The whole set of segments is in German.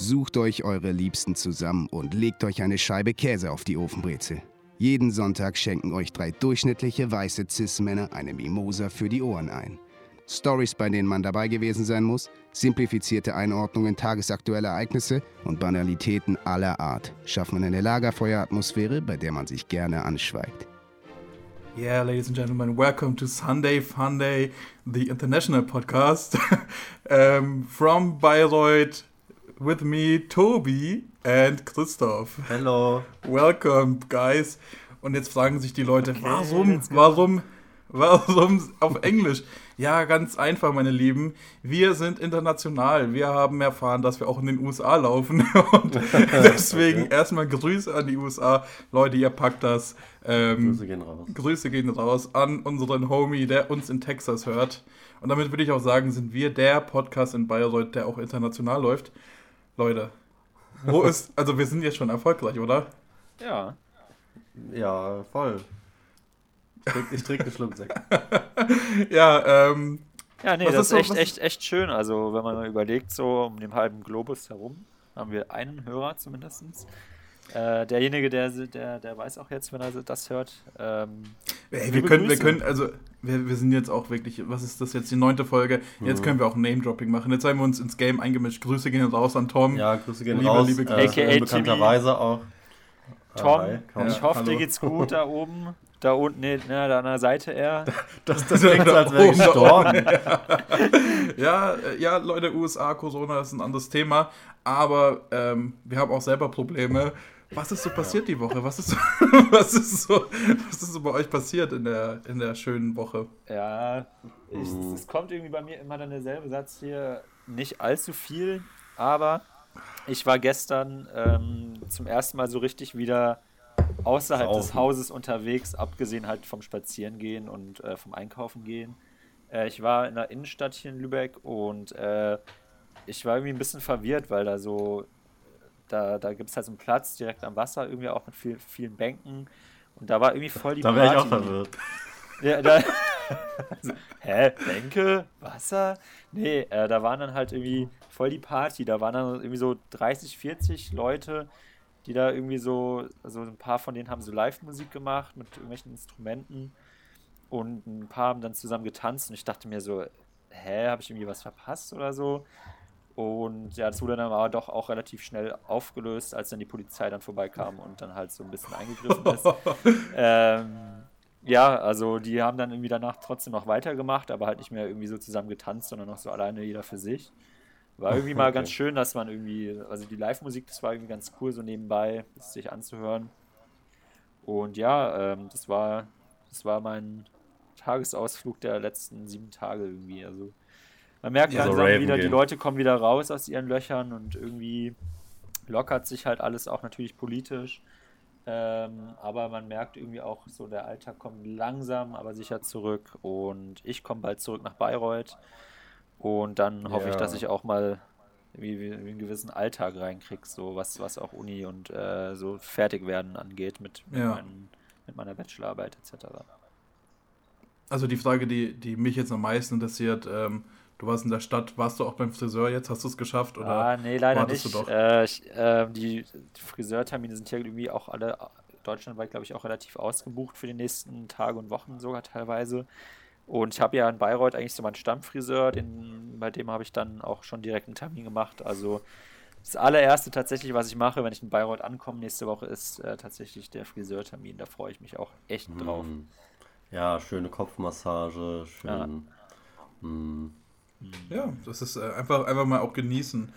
Sucht euch eure Liebsten zusammen und legt euch eine Scheibe Käse auf die Ofenbrezel. Jeden Sonntag schenken euch drei durchschnittliche weiße Cis-Männer eine Mimosa für die Ohren ein. Stories, bei denen man dabei gewesen sein muss, simplifizierte Einordnungen tagesaktueller Ereignisse und Banalitäten aller Art schaffen eine Lagerfeueratmosphäre, bei der man sich gerne anschweigt. Yeah, ladies and gentlemen, welcome to Sunday Funday, the international podcast um, from Bayreuth with me, Tobi and Christoph. Hello. Welcome, guys. Und jetzt fragen sich die Leute, okay, warum, warum, warum auf Englisch? Ja, ganz einfach, meine Lieben. Wir sind international. Wir haben erfahren, dass wir auch in den USA laufen. Und deswegen okay. erstmal Grüße an die USA. Leute, ihr packt das. Ähm, Grüße gehen raus. Grüße gehen raus an unseren Homie, der uns in Texas hört. Und damit würde ich auch sagen, sind wir der Podcast in Bayreuth, der auch international läuft. Leute, wo ist, also wir sind jetzt schon erfolgreich, oder? Ja. Ja, voll. Ich trinke einen Schluck Sekt. ja, ähm. Ja, nee, das ist, so, echt, echt, echt schön. Also, wenn man mal überlegt, so um den halben Globus herum haben wir einen Hörer zumindest. Äh, derjenige, der, der, der weiß auch jetzt, wenn er das hört. Ähm, Ey, wir können, wir können, also wir, wir sind jetzt auch wirklich, was ist das jetzt, die neunte Folge? Jetzt mhm. können wir auch Name-Dropping machen. Jetzt haben wir uns ins Game eingemischt. Grüße gehen raus an Tom. Ja, Grüße gehen liebe, raus. Liebe Grüße. Äh, bekannterweise auch. Tom, ah, ich hoffe, dir geht's gut da oben. Da unten, na, da an der Seite eher. Das, das klingt so, als wäre gestorben. ja. ja, ja, Leute, USA, Corona ist ein anderes Thema. Aber ähm, wir haben auch selber Probleme. Was ist so passiert die Woche? Was ist, so, was, ist so, was ist so bei euch passiert in der, in der schönen Woche? Ja, ich, es kommt irgendwie bei mir immer dann derselbe Satz hier. Nicht allzu viel, aber ich war gestern ähm, zum ersten Mal so richtig wieder außerhalb des Hauses unterwegs, abgesehen halt vom Spazierengehen und äh, vom Einkaufen gehen. Äh, ich war in der Innenstadt hier in Lübeck und äh, ich war irgendwie ein bisschen verwirrt, weil da so da, da gibt es halt so einen Platz direkt am Wasser, irgendwie auch mit viel, vielen Bänken. Und da war irgendwie voll die Da wäre ich auch verwirrt. Ja, da, also, hä, Bänke, Wasser? Nee, äh, da waren dann halt irgendwie voll die Party. Da waren dann irgendwie so 30, 40 Leute, die da irgendwie so, also ein paar von denen haben so Live-Musik gemacht mit irgendwelchen Instrumenten. Und ein paar haben dann zusammen getanzt und ich dachte mir so, hä, habe ich irgendwie was verpasst oder so? Und ja, das wurde dann aber doch auch relativ schnell aufgelöst, als dann die Polizei dann vorbeikam und dann halt so ein bisschen eingegriffen ist. ähm, ja, also die haben dann irgendwie danach trotzdem noch weitergemacht, aber halt nicht mehr irgendwie so zusammen getanzt, sondern noch so alleine jeder für sich. War irgendwie mal ganz schön, dass man irgendwie, also die Live-Musik, das war irgendwie ganz cool, so nebenbei, das sich anzuhören. Und ja, ähm, das war, das war mein Tagesausflug der letzten sieben Tage irgendwie. Also man merkt ja, langsam so wieder, gehen. die Leute kommen wieder raus aus ihren Löchern und irgendwie lockert sich halt alles auch natürlich politisch. Ähm, aber man merkt irgendwie auch so, der Alltag kommt langsam, aber sicher zurück. Und ich komme bald zurück nach Bayreuth. Und dann hoffe ja. ich, dass ich auch mal wie, wie, einen gewissen Alltag reinkriege, so was, was auch Uni und äh, so fertig werden angeht mit, mit, ja. meinen, mit meiner Bachelorarbeit etc. Also die Frage, die, die mich jetzt am meisten interessiert, ähm, Du warst in der Stadt, warst du auch beim Friseur jetzt? Hast du es geschafft? Oder ah, nee, leider nicht. Du doch? Äh, ich, äh, die, die Friseurtermine sind ja irgendwie auch alle deutschlandweit, glaube ich, auch relativ ausgebucht für die nächsten Tage und Wochen sogar teilweise. Und ich habe ja in Bayreuth eigentlich so meinen Stammfriseur, den, bei dem habe ich dann auch schon direkt einen Termin gemacht. Also das allererste tatsächlich, was ich mache, wenn ich in Bayreuth ankomme nächste Woche, ist äh, tatsächlich der Friseurtermin. Da freue ich mich auch echt drauf. Hm. Ja, schöne Kopfmassage, schön. Ja. Hm. Ja, das ist äh, einfach, einfach mal auch genießen.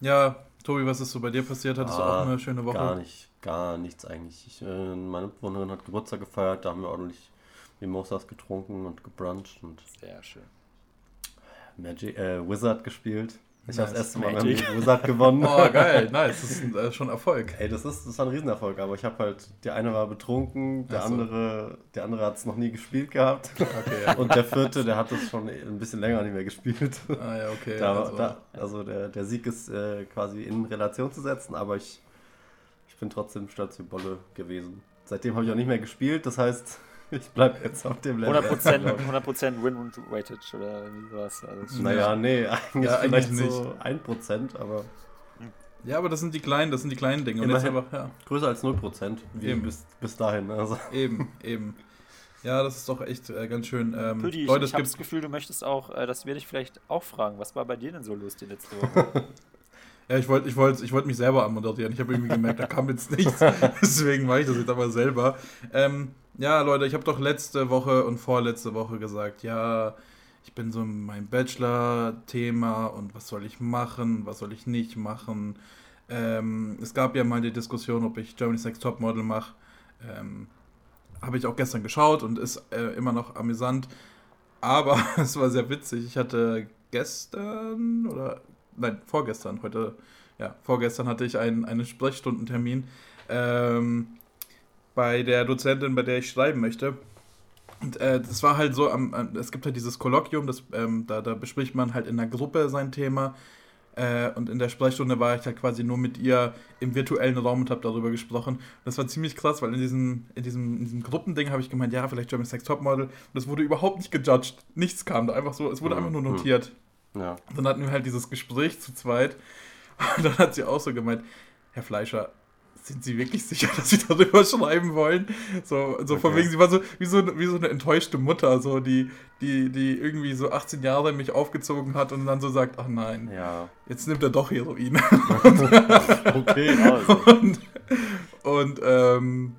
Ja, Tobi, was ist so bei dir passiert? Hattest ah, du auch eine schöne Woche? Gar nicht, gar nichts eigentlich. Ich, äh, meine Mitbewohnerin hat Geburtstag gefeiert, da haben wir ordentlich Mimosas getrunken und gebruncht und sehr schön. Magic, äh, Wizard gespielt. Ich nice. habe das erste Mal mit Wizard gewonnen. Oh, geil, nice. Das ist äh, schon Erfolg. Ey, das ist, das ist ein Riesenerfolg, aber ich habe halt, der eine war betrunken, der so. andere, der andere hat es noch nie gespielt gehabt. Okay, ja. Und der vierte, der hat es schon ein bisschen länger nicht mehr gespielt. Ah ja, okay. Da, also, da, also der, der Sieg ist äh, quasi in Relation zu setzen, aber ich, ich bin trotzdem stolz wie Bolle gewesen. Seitdem habe ich auch nicht mehr gespielt, das heißt, ich bleibe jetzt auf dem Level. 100%, 100 Win und Weightage oder irgendwie sowas. Also naja, nee, eigentlich, ja, eigentlich nicht. so 1%, aber. Ja, aber das sind die kleinen, das sind die kleinen Dinge. Und jetzt einfach, ja. Größer als 0%. Wie Eben. bis, bis dahin. Also. Eben, eben. Ja, das ist doch echt äh, ganz schön. Ähm, Püdi, ich, Leute, ich es habe das Gefühl, du möchtest auch, äh, dass wir dich vielleicht auch fragen. Was war bei dir denn so los die letzte Woche? Ja, ich wollte ich wollt, ich wollt mich selber anmoderieren. Ich habe irgendwie gemerkt, da kam jetzt nichts. Deswegen mache ich das jetzt aber selber. Ähm, ja, Leute, ich habe doch letzte Woche und vorletzte Woche gesagt, ja, ich bin so in meinem Bachelor-Thema und was soll ich machen, was soll ich nicht machen. Ähm, es gab ja mal die Diskussion, ob ich Germany's Next Topmodel mache. Ähm, habe ich auch gestern geschaut und ist äh, immer noch amüsant. Aber es war sehr witzig. Ich hatte gestern oder nein, vorgestern, heute, ja, vorgestern hatte ich einen, einen Sprechstundentermin ähm, bei der Dozentin, bei der ich schreiben möchte. Und äh, das war halt so, am, am, es gibt halt dieses Kolloquium, das, ähm, da, da bespricht man halt in der Gruppe sein Thema. Äh, und in der Sprechstunde war ich halt quasi nur mit ihr im virtuellen Raum und habe darüber gesprochen. Und das war ziemlich krass, weil in diesem, in diesem, in diesem Gruppending habe ich gemeint, ja, vielleicht German Sex Topmodel. Und das wurde überhaupt nicht gejudged. Nichts kam da einfach so, es wurde Mhm. einfach nur Mhm. notiert. Ja. Dann hatten wir halt dieses Gespräch zu zweit. Und dann hat sie auch so gemeint, Herr Fleischer, sind Sie wirklich sicher, dass Sie darüber schreiben wollen? So, so von Okay. wegen, sie war so wie, so wie so eine enttäuschte Mutter, so die, die, die irgendwie so 18 Jahre mich aufgezogen hat und dann so sagt, ach nein, Ja. jetzt nimmt er doch Heroin. Okay. Also, und und ähm,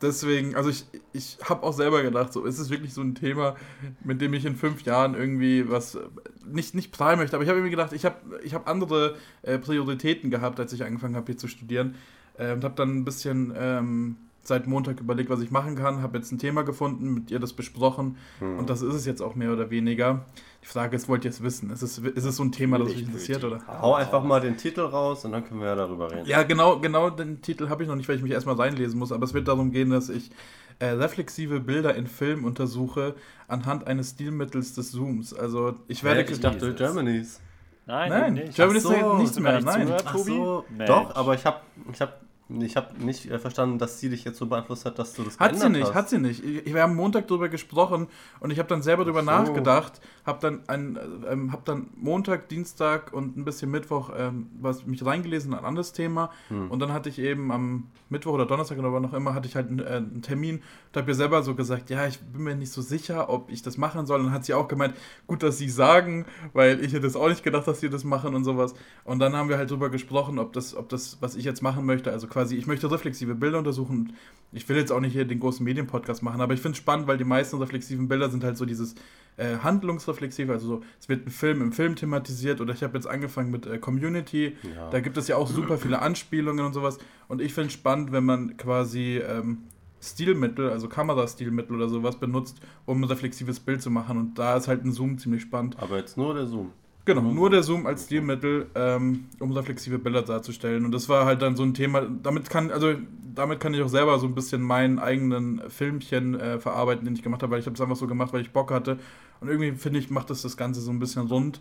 deswegen, also ich, ich habe auch selber gedacht, so ist es wirklich so ein Thema, mit dem ich in fünf Jahren irgendwie was äh, nicht, nicht prahlen möchte, aber ich habe irgendwie gedacht, ich habe ich hab andere äh, Prioritäten gehabt, als ich angefangen habe hier zu studieren äh, und habe dann ein bisschen ähm, seit Montag überlegt, was ich machen kann, habe jetzt ein Thema gefunden, mit ihr das besprochen Hm. und das ist es jetzt auch mehr oder weniger. Die Frage ist, wollt ihr es wissen? Ist es, ist es so ein Thema, das euch interessiert oder? Hau einfach mal den Titel raus und dann können wir ja darüber reden. Ja, genau, genau den Titel habe ich noch nicht, weil ich mich erstmal reinlesen muss, aber es wird darum gehen, dass ich äh, reflexive Bilder in Filmen untersuche anhand eines Stilmittels des Zooms. Also ich werde ich dachte. Germany's. nein, Nein, nicht. Germany Ach ist so, nicht mehr, nein. zugehört? Ach Tobi? so, doch, aber ich habe ich hab, ich hab nicht äh, verstanden, dass sie dich jetzt so beeinflusst hat, dass du das Hat sie nicht, hast. hat sie nicht. Ich- Wir haben Montag darüber gesprochen und ich habe dann selber darüber so. nachgedacht, habe dann, ein, ähm, hab dann Montag, Dienstag und ein bisschen Mittwoch ähm, was, mich reingelesen in ein anderes Thema Hm. und dann hatte ich eben am Mittwoch oder Donnerstag oder wann auch immer, hatte ich halt einen, äh, einen Termin und habe ihr selber so gesagt, ja, ich bin mir nicht so sicher, ob ich das machen soll. Und dann hat sie auch gemeint, gut, dass sie sagen, weil ich hätte es auch nicht gedacht, dass sie das machen und sowas. Und dann haben wir halt darüber gesprochen, ob das, ob das, was ich jetzt machen möchte, also quasi, ich möchte reflexive Bilder untersuchen. Ich will jetzt auch nicht hier den großen Medienpodcast machen, aber ich finde es spannend, weil die meisten reflexiven Bilder sind halt so dieses äh, handlungsreflexiv, also so, es wird ein Film im Film thematisiert oder ich habe jetzt angefangen mit äh, Community, Ja. da gibt es ja auch super viele Anspielungen und sowas. Und ich finde es spannend, wenn man quasi ähm, Stilmittel, also Kamerastilmittel oder sowas benutzt, um ein reflexives Bild zu machen. Und da ist halt ein Zoom ziemlich spannend. aber jetzt nur der Zoom. Genau, Mhm. nur der Zoom als Stilmittel, ähm, um reflexive Bilder darzustellen. Und das war halt dann so ein Thema, damit kann, also damit kann ich auch selber so ein bisschen meinen eigenen Filmchen äh, verarbeiten, den ich gemacht habe, weil ich habe es einfach so gemacht, weil ich Bock hatte. Und irgendwie finde ich, macht das das Ganze so ein bisschen rund.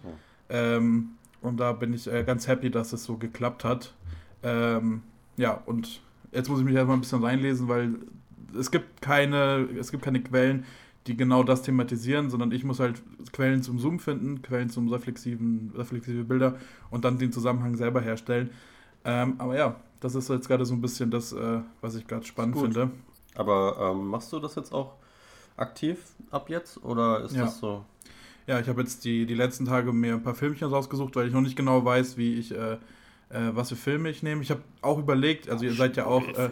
Ähm, und da bin ich äh, ganz happy, dass es so geklappt hat. Ähm, ja, und jetzt muss ich mich erstmal ein bisschen reinlesen, weil es gibt keine, es gibt keine Quellen, die genau das thematisieren, sondern ich muss halt Quellen zum Zoom finden, Quellen zum reflexiven, reflexive Bilder und dann den Zusammenhang selber herstellen. Ähm, aber ja, das ist jetzt gerade so ein bisschen das, äh, was ich gerade spannend Gut. finde. Aber ähm, machst du das jetzt auch aktiv ab jetzt oder ist Ja. das so? Ja, ich habe jetzt die, die letzten Tage mir ein paar Filmchen rausgesucht, weil ich noch nicht genau weiß, wie ich, äh, äh, was für Filme ich nehme. Ich habe auch überlegt, also ihr seid ja auch, äh,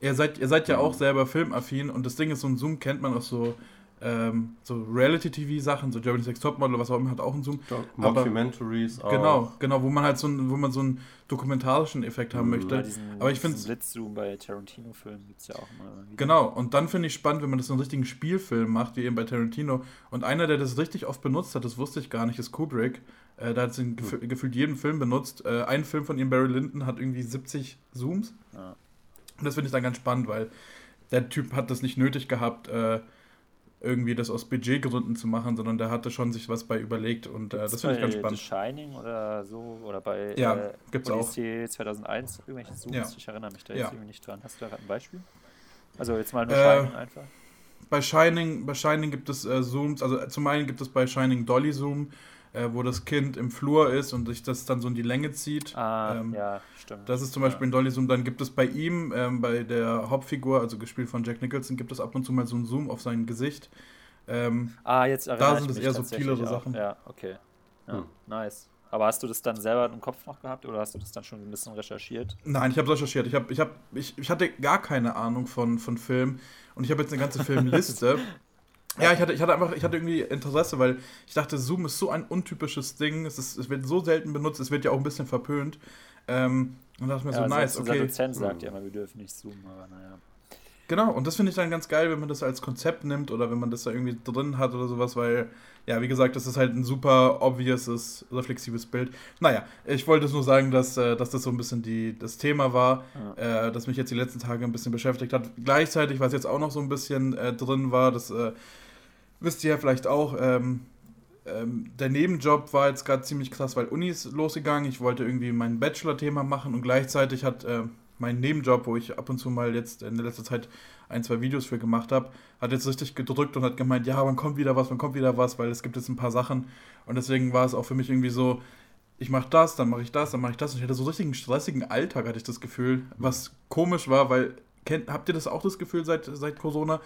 ihr seid, ihr seid ja Mhm. auch selber filmaffin und das Ding ist, so ein Zoom kennt man aus so, ähm, so Reality-TV-Sachen, so Germany's Next Topmodel, was auch immer, hat auch einen Zoom. Mockumentaries auch. Genau, genau, wo man halt so, einen- wo man so einen dokumentarischen Effekt haben Mhm. möchte. Oder diesen, aber ich find's- Blitzzoom bei Tarantino-Filmen gibt es ja auch wieder. Genau, und dann finde ich spannend, wenn man das so einen richtigen Spielfilm macht, wie eben bei Tarantino. Und einer, der das richtig oft benutzt hat, das wusste ich gar nicht, ist Kubrick. Äh, da hat sie gef gefühlt jeden Film benutzt. Äh, ein Film von ihm, Barry Lyndon, hat irgendwie 70 Zooms. Ja. Und das finde ich dann ganz spannend, weil der Typ hat das nicht nötig gehabt, äh, irgendwie das aus Budgetgründen zu machen, sondern der hatte schon sich was bei überlegt und äh, das finde ich ganz bei spannend. The Shining oder so oder bei Ja, äh, gibt's auch. Odyssey 2001 irgendwelche Zooms. Ja. Ich erinnere mich da Ja. jetzt irgendwie nicht dran. Hast du da gerade ein Beispiel? Also jetzt mal nur Äh, Shining einfach. Bei Shining, bei Shining gibt es äh, Zooms, also zum einen gibt es bei Shining Dolly Zoom, äh, wo das Kind im Flur ist und sich das dann so in die Länge zieht. Ah, ähm, ja, stimmt. Das ist zum Beispiel ja. ein Dolly Zoom. Dann gibt es bei ihm, ähm, bei der Hauptfigur, also gespielt von Jack Nicholson, gibt es ab und zu mal so einen Zoom auf sein Gesicht. Ähm, ah, jetzt Da sind es eher subtilere Sachen. Ja, okay. Ja, hm. Nice. Aber hast du das dann selber im Kopf noch gehabt oder hast du das dann schon ein bisschen recherchiert? Nein, ich habe recherchiert. Ich, hab, ich, hab, ich, ich hatte gar keine Ahnung von, von Film und ich habe jetzt eine ganze Filmliste. Ja, ich hatte, ich hatte einfach, ich hatte irgendwie Interesse, weil ich dachte, Zoom ist so ein untypisches Ding. Es, ist, es wird so selten benutzt, es wird ja auch ein bisschen verpönt. Ähm, und dachte mir ja, so, nice, okay. Unser Dozent sagt ja immer, wir dürfen nicht zoomen, aber naja. Genau, und das finde ich dann ganz geil, wenn man das als Konzept nimmt oder wenn man das da irgendwie drin hat oder sowas, weil, ja, wie gesagt, das ist halt ein super obviouses, reflexives Bild. Naja, ich wollte es nur sagen, dass, äh, dass das so ein bisschen die, das Thema war, ja. äh, das mich jetzt die letzten Tage ein bisschen beschäftigt hat. Gleichzeitig, was jetzt auch noch so ein bisschen äh, drin war, das äh, wisst ihr ja vielleicht auch, ähm, ähm, der Nebenjob war jetzt gerade ziemlich krass, weil Uni ist losgegangen. Ich wollte irgendwie mein Bachelor-Thema machen und gleichzeitig hat äh, mein Nebenjob, wo ich ab und zu mal jetzt in der letzten Zeit ein, zwei Videos für gemacht habe, hat jetzt richtig gedrückt und hat gemeint, ja, wann kommt wieder was, wann kommt wieder was, weil es gibt jetzt ein paar Sachen. Und deswegen war es auch für mich irgendwie so, ich mache das, dann mache ich das, dann mache ich das. Und ich hatte so richtig einen stressigen Alltag, hatte ich das Gefühl, was komisch war, weil, kennt, habt ihr das auch das Gefühl seit, seit Corona,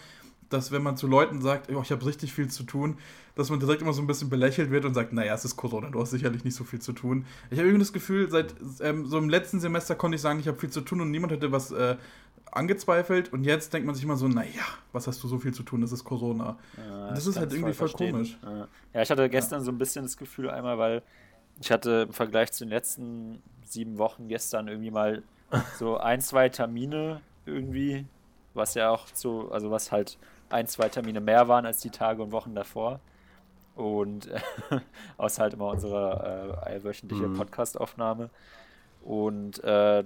dass wenn man zu Leuten sagt, oh, ich habe richtig viel zu tun, dass man direkt immer so ein bisschen belächelt wird und sagt, naja, es ist Corona, du hast sicherlich nicht so viel zu tun. Ich habe irgendwie das Gefühl, seit ähm, so im letzten Semester konnte ich sagen, ich habe viel zu tun und niemand hätte was äh, angezweifelt und jetzt denkt man sich immer so, naja, was hast du so viel zu tun, das ist Corona. Ja, das ist halt irgendwie voll, voll komisch. Ja. ich hatte gestern ja. so ein bisschen das Gefühl einmal, weil ich hatte im Vergleich zu den letzten sieben Wochen gestern irgendwie mal so ein, zwei Termine irgendwie, was ja auch so, also was halt ein, zwei Termine mehr waren als die Tage und Wochen davor. Und äh, außer halt immer unsere äh, wöchentliche mhm. Podcastaufnahme. Und äh,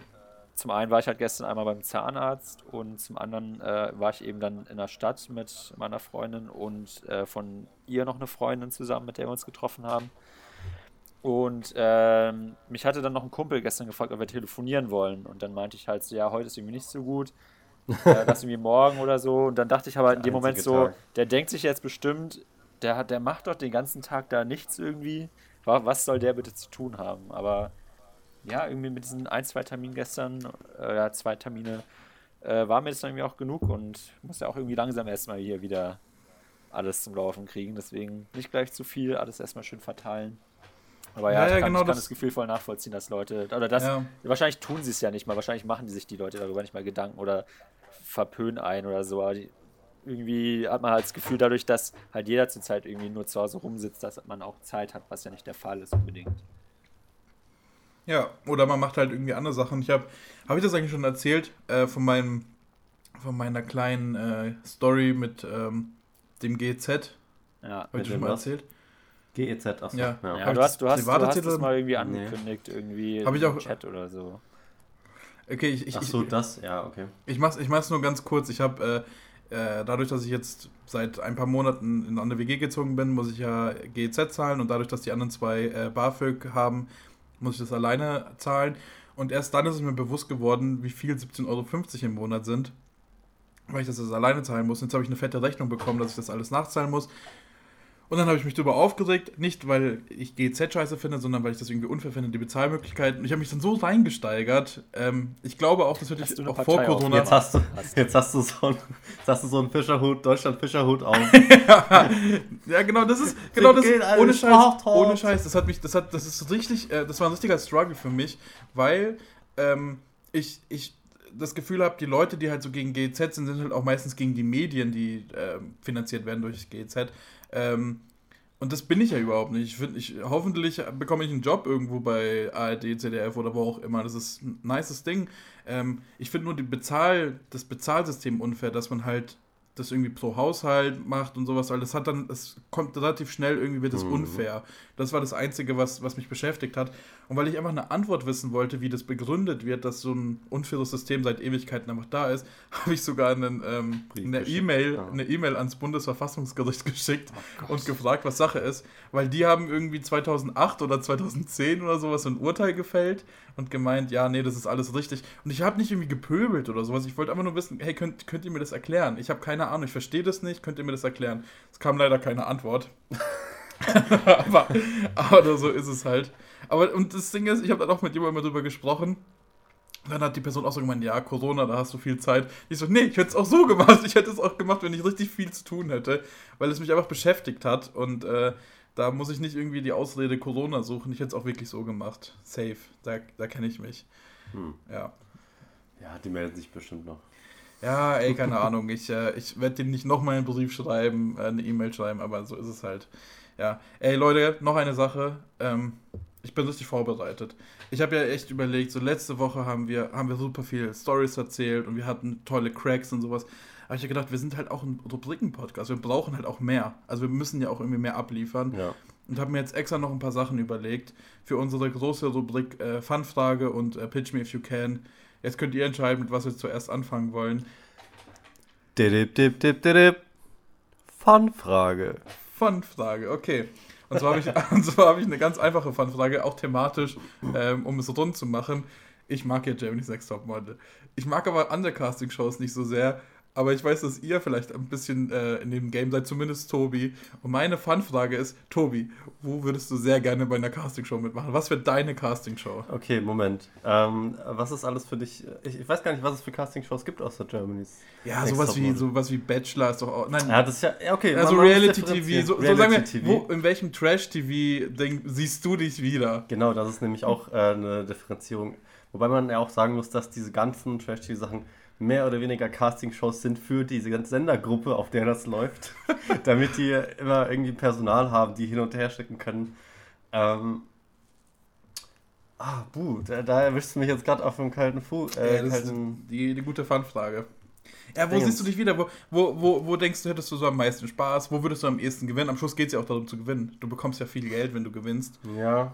zum einen war ich halt gestern einmal beim Zahnarzt und zum anderen äh, war ich eben dann in der Stadt mit meiner Freundin und äh, von ihr noch eine Freundin zusammen, mit der wir uns getroffen haben. Und ähm, mich hatte dann noch ein Kumpel gestern gefragt, ob wir telefonieren wollen. Und dann meinte ich halt so, ja, heute ist irgendwie nicht so gut äh, das irgendwie morgen oder so. Und dann dachte ich aber in dem Moment so, Tag. der denkt sich jetzt bestimmt, der, hat, der macht doch den ganzen Tag da nichts irgendwie. Was soll der bitte zu tun haben? Aber ja, irgendwie mit diesen ein, zwei Terminen gestern, äh, ja, zwei Termine, äh, war mir das dann irgendwie auch genug und muss ja auch irgendwie langsam erstmal hier wieder alles zum Laufen kriegen. Deswegen nicht gleich zu viel, alles erstmal schön verteilen. Aber ja, ja, ich, kann, genau ich kann das, das, Gefühl voll nachvollziehen, dass Leute, oder das, ja. wahrscheinlich tun sie es ja nicht mal, wahrscheinlich machen die sich die Leute darüber nicht mal Gedanken oder verpönen ein oder so. Aber die, irgendwie hat man halt das Gefühl, dadurch, dass halt jeder zurzeit irgendwie nur zu Hause rumsitzt, dass man auch Zeit hat, was ja nicht der Fall ist unbedingt. Ja, oder man macht halt irgendwie andere Sachen. Ich habe, habe ich das eigentlich schon erzählt, äh, von meinem, von meiner kleinen äh, Story mit ähm, dem GZ? Ja, habe ich das schon mal erzählt? GEZ, achso. Ja, ja. ja du hast, du hast, du hast das mal irgendwie angekündigt, nee. irgendwie Hab ich auch, im Chat oder so. Okay, ich, ich, Ach so, das, ja, okay. Ich mach's, ich mach's nur ganz kurz. Ich habe, äh, äh, dadurch, dass ich jetzt seit ein paar Monaten in eine WG gezogen bin, muss ich ja GEZ zahlen und dadurch, dass die anderen zwei äh, BAföG haben, muss ich das alleine zahlen. Und erst dann ist es mir bewusst geworden, wie viel 17,50 Euro im Monat sind, weil ich das jetzt alleine zahlen muss. Und jetzt habe ich eine fette Rechnung bekommen, dass ich das alles nachzahlen muss. Und dann habe ich mich darüber aufgeregt, nicht weil ich GZ scheiße finde, sondern weil ich das irgendwie unfair finde, die Bezahlmöglichkeiten. Ich habe mich dann so reingesteigert. Ähm, ich glaube auch, das wird ich auch vor Corona. Jetzt hast du, jetzt hast du so einen, hast du so einen Fischerhut, Deutschland Fischerhut auf. ja, genau, das ist genau das. Ohne Scheiß, ohne Scheiß. Das hat mich, das hat, das ist richtig, äh, das war ein richtiger Struggle für mich, weil ähm, ich, ich das Gefühl habe, die Leute, die halt so gegen GZ sind, sind halt auch meistens gegen die Medien, die äh, finanziert werden durch GZ. Ähm, und das bin ich ja überhaupt nicht. Ich finde, ich, hoffentlich bekomme ich einen Job irgendwo bei ARD, ZDF oder wo auch immer. Das ist ein nices Ding. Ähm, ich finde nur die Bezahl, das Bezahlsystem unfair, dass man halt das irgendwie pro Haushalt macht und sowas, weil das hat dann, es kommt relativ schnell irgendwie wird es mhm. unfair. Das war das Einzige, was, was mich beschäftigt hat. Und weil ich einfach eine Antwort wissen wollte, wie das begründet wird, dass so ein unfaires System seit Ewigkeiten einfach da ist, habe ich sogar einen, ähm, eine E-Mail, ja. eine E-Mail ans Bundesverfassungsgericht geschickt oh und gefragt, was Sache ist, weil die haben irgendwie 2008 oder 2010 oder sowas ein Urteil gefällt und gemeint, ja, nee, das ist alles richtig. Und ich habe nicht irgendwie gepöbelt oder sowas. Ich wollte einfach nur wissen, hey, könnt, könnt ihr mir das erklären? Ich habe keine Ahnung, ich verstehe das nicht, könnt ihr mir das erklären? Es kam leider keine Antwort. aber, aber so ist es halt. Aber und das Ding ist, ich habe dann auch mit jemandem darüber gesprochen. Dann hat die Person auch so gemeint, ja, Corona, da hast du viel Zeit. Ich so, nee, ich hätte es auch so gemacht. Ich hätte es auch gemacht, wenn ich richtig viel zu tun hätte, weil es mich einfach beschäftigt hat. Und äh, da muss ich nicht irgendwie die Ausrede Corona suchen. Ich hätte es auch wirklich so gemacht. Safe. Da, da kenne ich mich. Hm. Ja. Ja, die melden sich bestimmt noch. Ja, ey, keine Ahnung. Ich, äh, ich werde denen nicht nochmal einen Brief schreiben, äh, eine E-Mail schreiben, aber so ist es halt. Ja. Ey, Leute, noch eine Sache. Ähm, ich bin richtig vorbereitet. Ich habe ja echt überlegt, so letzte Woche haben wir, haben wir super viele Stories erzählt und wir hatten tolle Cracks und sowas. Aber ich habe gedacht, wir sind halt auch ein Rubriken-Podcast. Wir brauchen halt auch mehr. Also wir müssen ja auch irgendwie mehr abliefern. Ja. Und habe mir jetzt extra noch ein paar Sachen überlegt für unsere große Rubrik äh, Fun-Frage und äh, Pitch Me If You Can. Jetzt könnt ihr entscheiden, mit was wir zuerst anfangen wollen. Dip, dip, dip, dip. Fun-Frage. Fun-Frage, okay. Und zwar habe ich, hab ich eine ganz einfache Fun-Frage, auch thematisch, ähm, um es rund zu machen. Ich mag ja Germany's Next Top Model. Ich mag aber andere Casting-Shows nicht so sehr, aber ich weiß, dass ihr vielleicht ein bisschen äh, in dem Game seid, zumindest Tobi. Und meine Fun-Frage ist, Tobi, wo würdest du sehr gerne bei einer Castingshow mitmachen? Was wäre deine Castingshow? Okay, Moment. Ähm, was ist alles für dich? Ich, ich weiß gar nicht, was es für Castingshows gibt außer Germany's. Ja, sowas wie, sowas wie Bachelor ist doch auch. Nein, Ja, das ist ja, okay. also man muss Reality-TV. differenzieren. So, so sagen wir, Reality-TV. wo, in welchem Trash-TV-Ding siehst du dich wieder? Genau, das ist nämlich auch äh, eine Differenzierung. Wobei man ja auch sagen muss, dass diese ganzen Trash-TV-Sachen mehr oder weniger Casting-Shows sind für diese ganze Sendergruppe, auf der das läuft, damit die immer irgendwie Personal haben, die hin und her schicken können. Ähm, ah, buh, da, da erwischst du mich jetzt gerade auf dem kalten Fuß. Äh, Ja, das ist kalten, die, die gute Fun-Frage. Ja, wo Dingens. siehst du dich wieder? Wo, wo, wo, wo denkst du, hättest du so am meisten Spaß? Wo würdest du am ehesten gewinnen? Am Schluss geht es ja auch darum zu gewinnen. Du bekommst ja viel Geld, wenn du gewinnst. ja.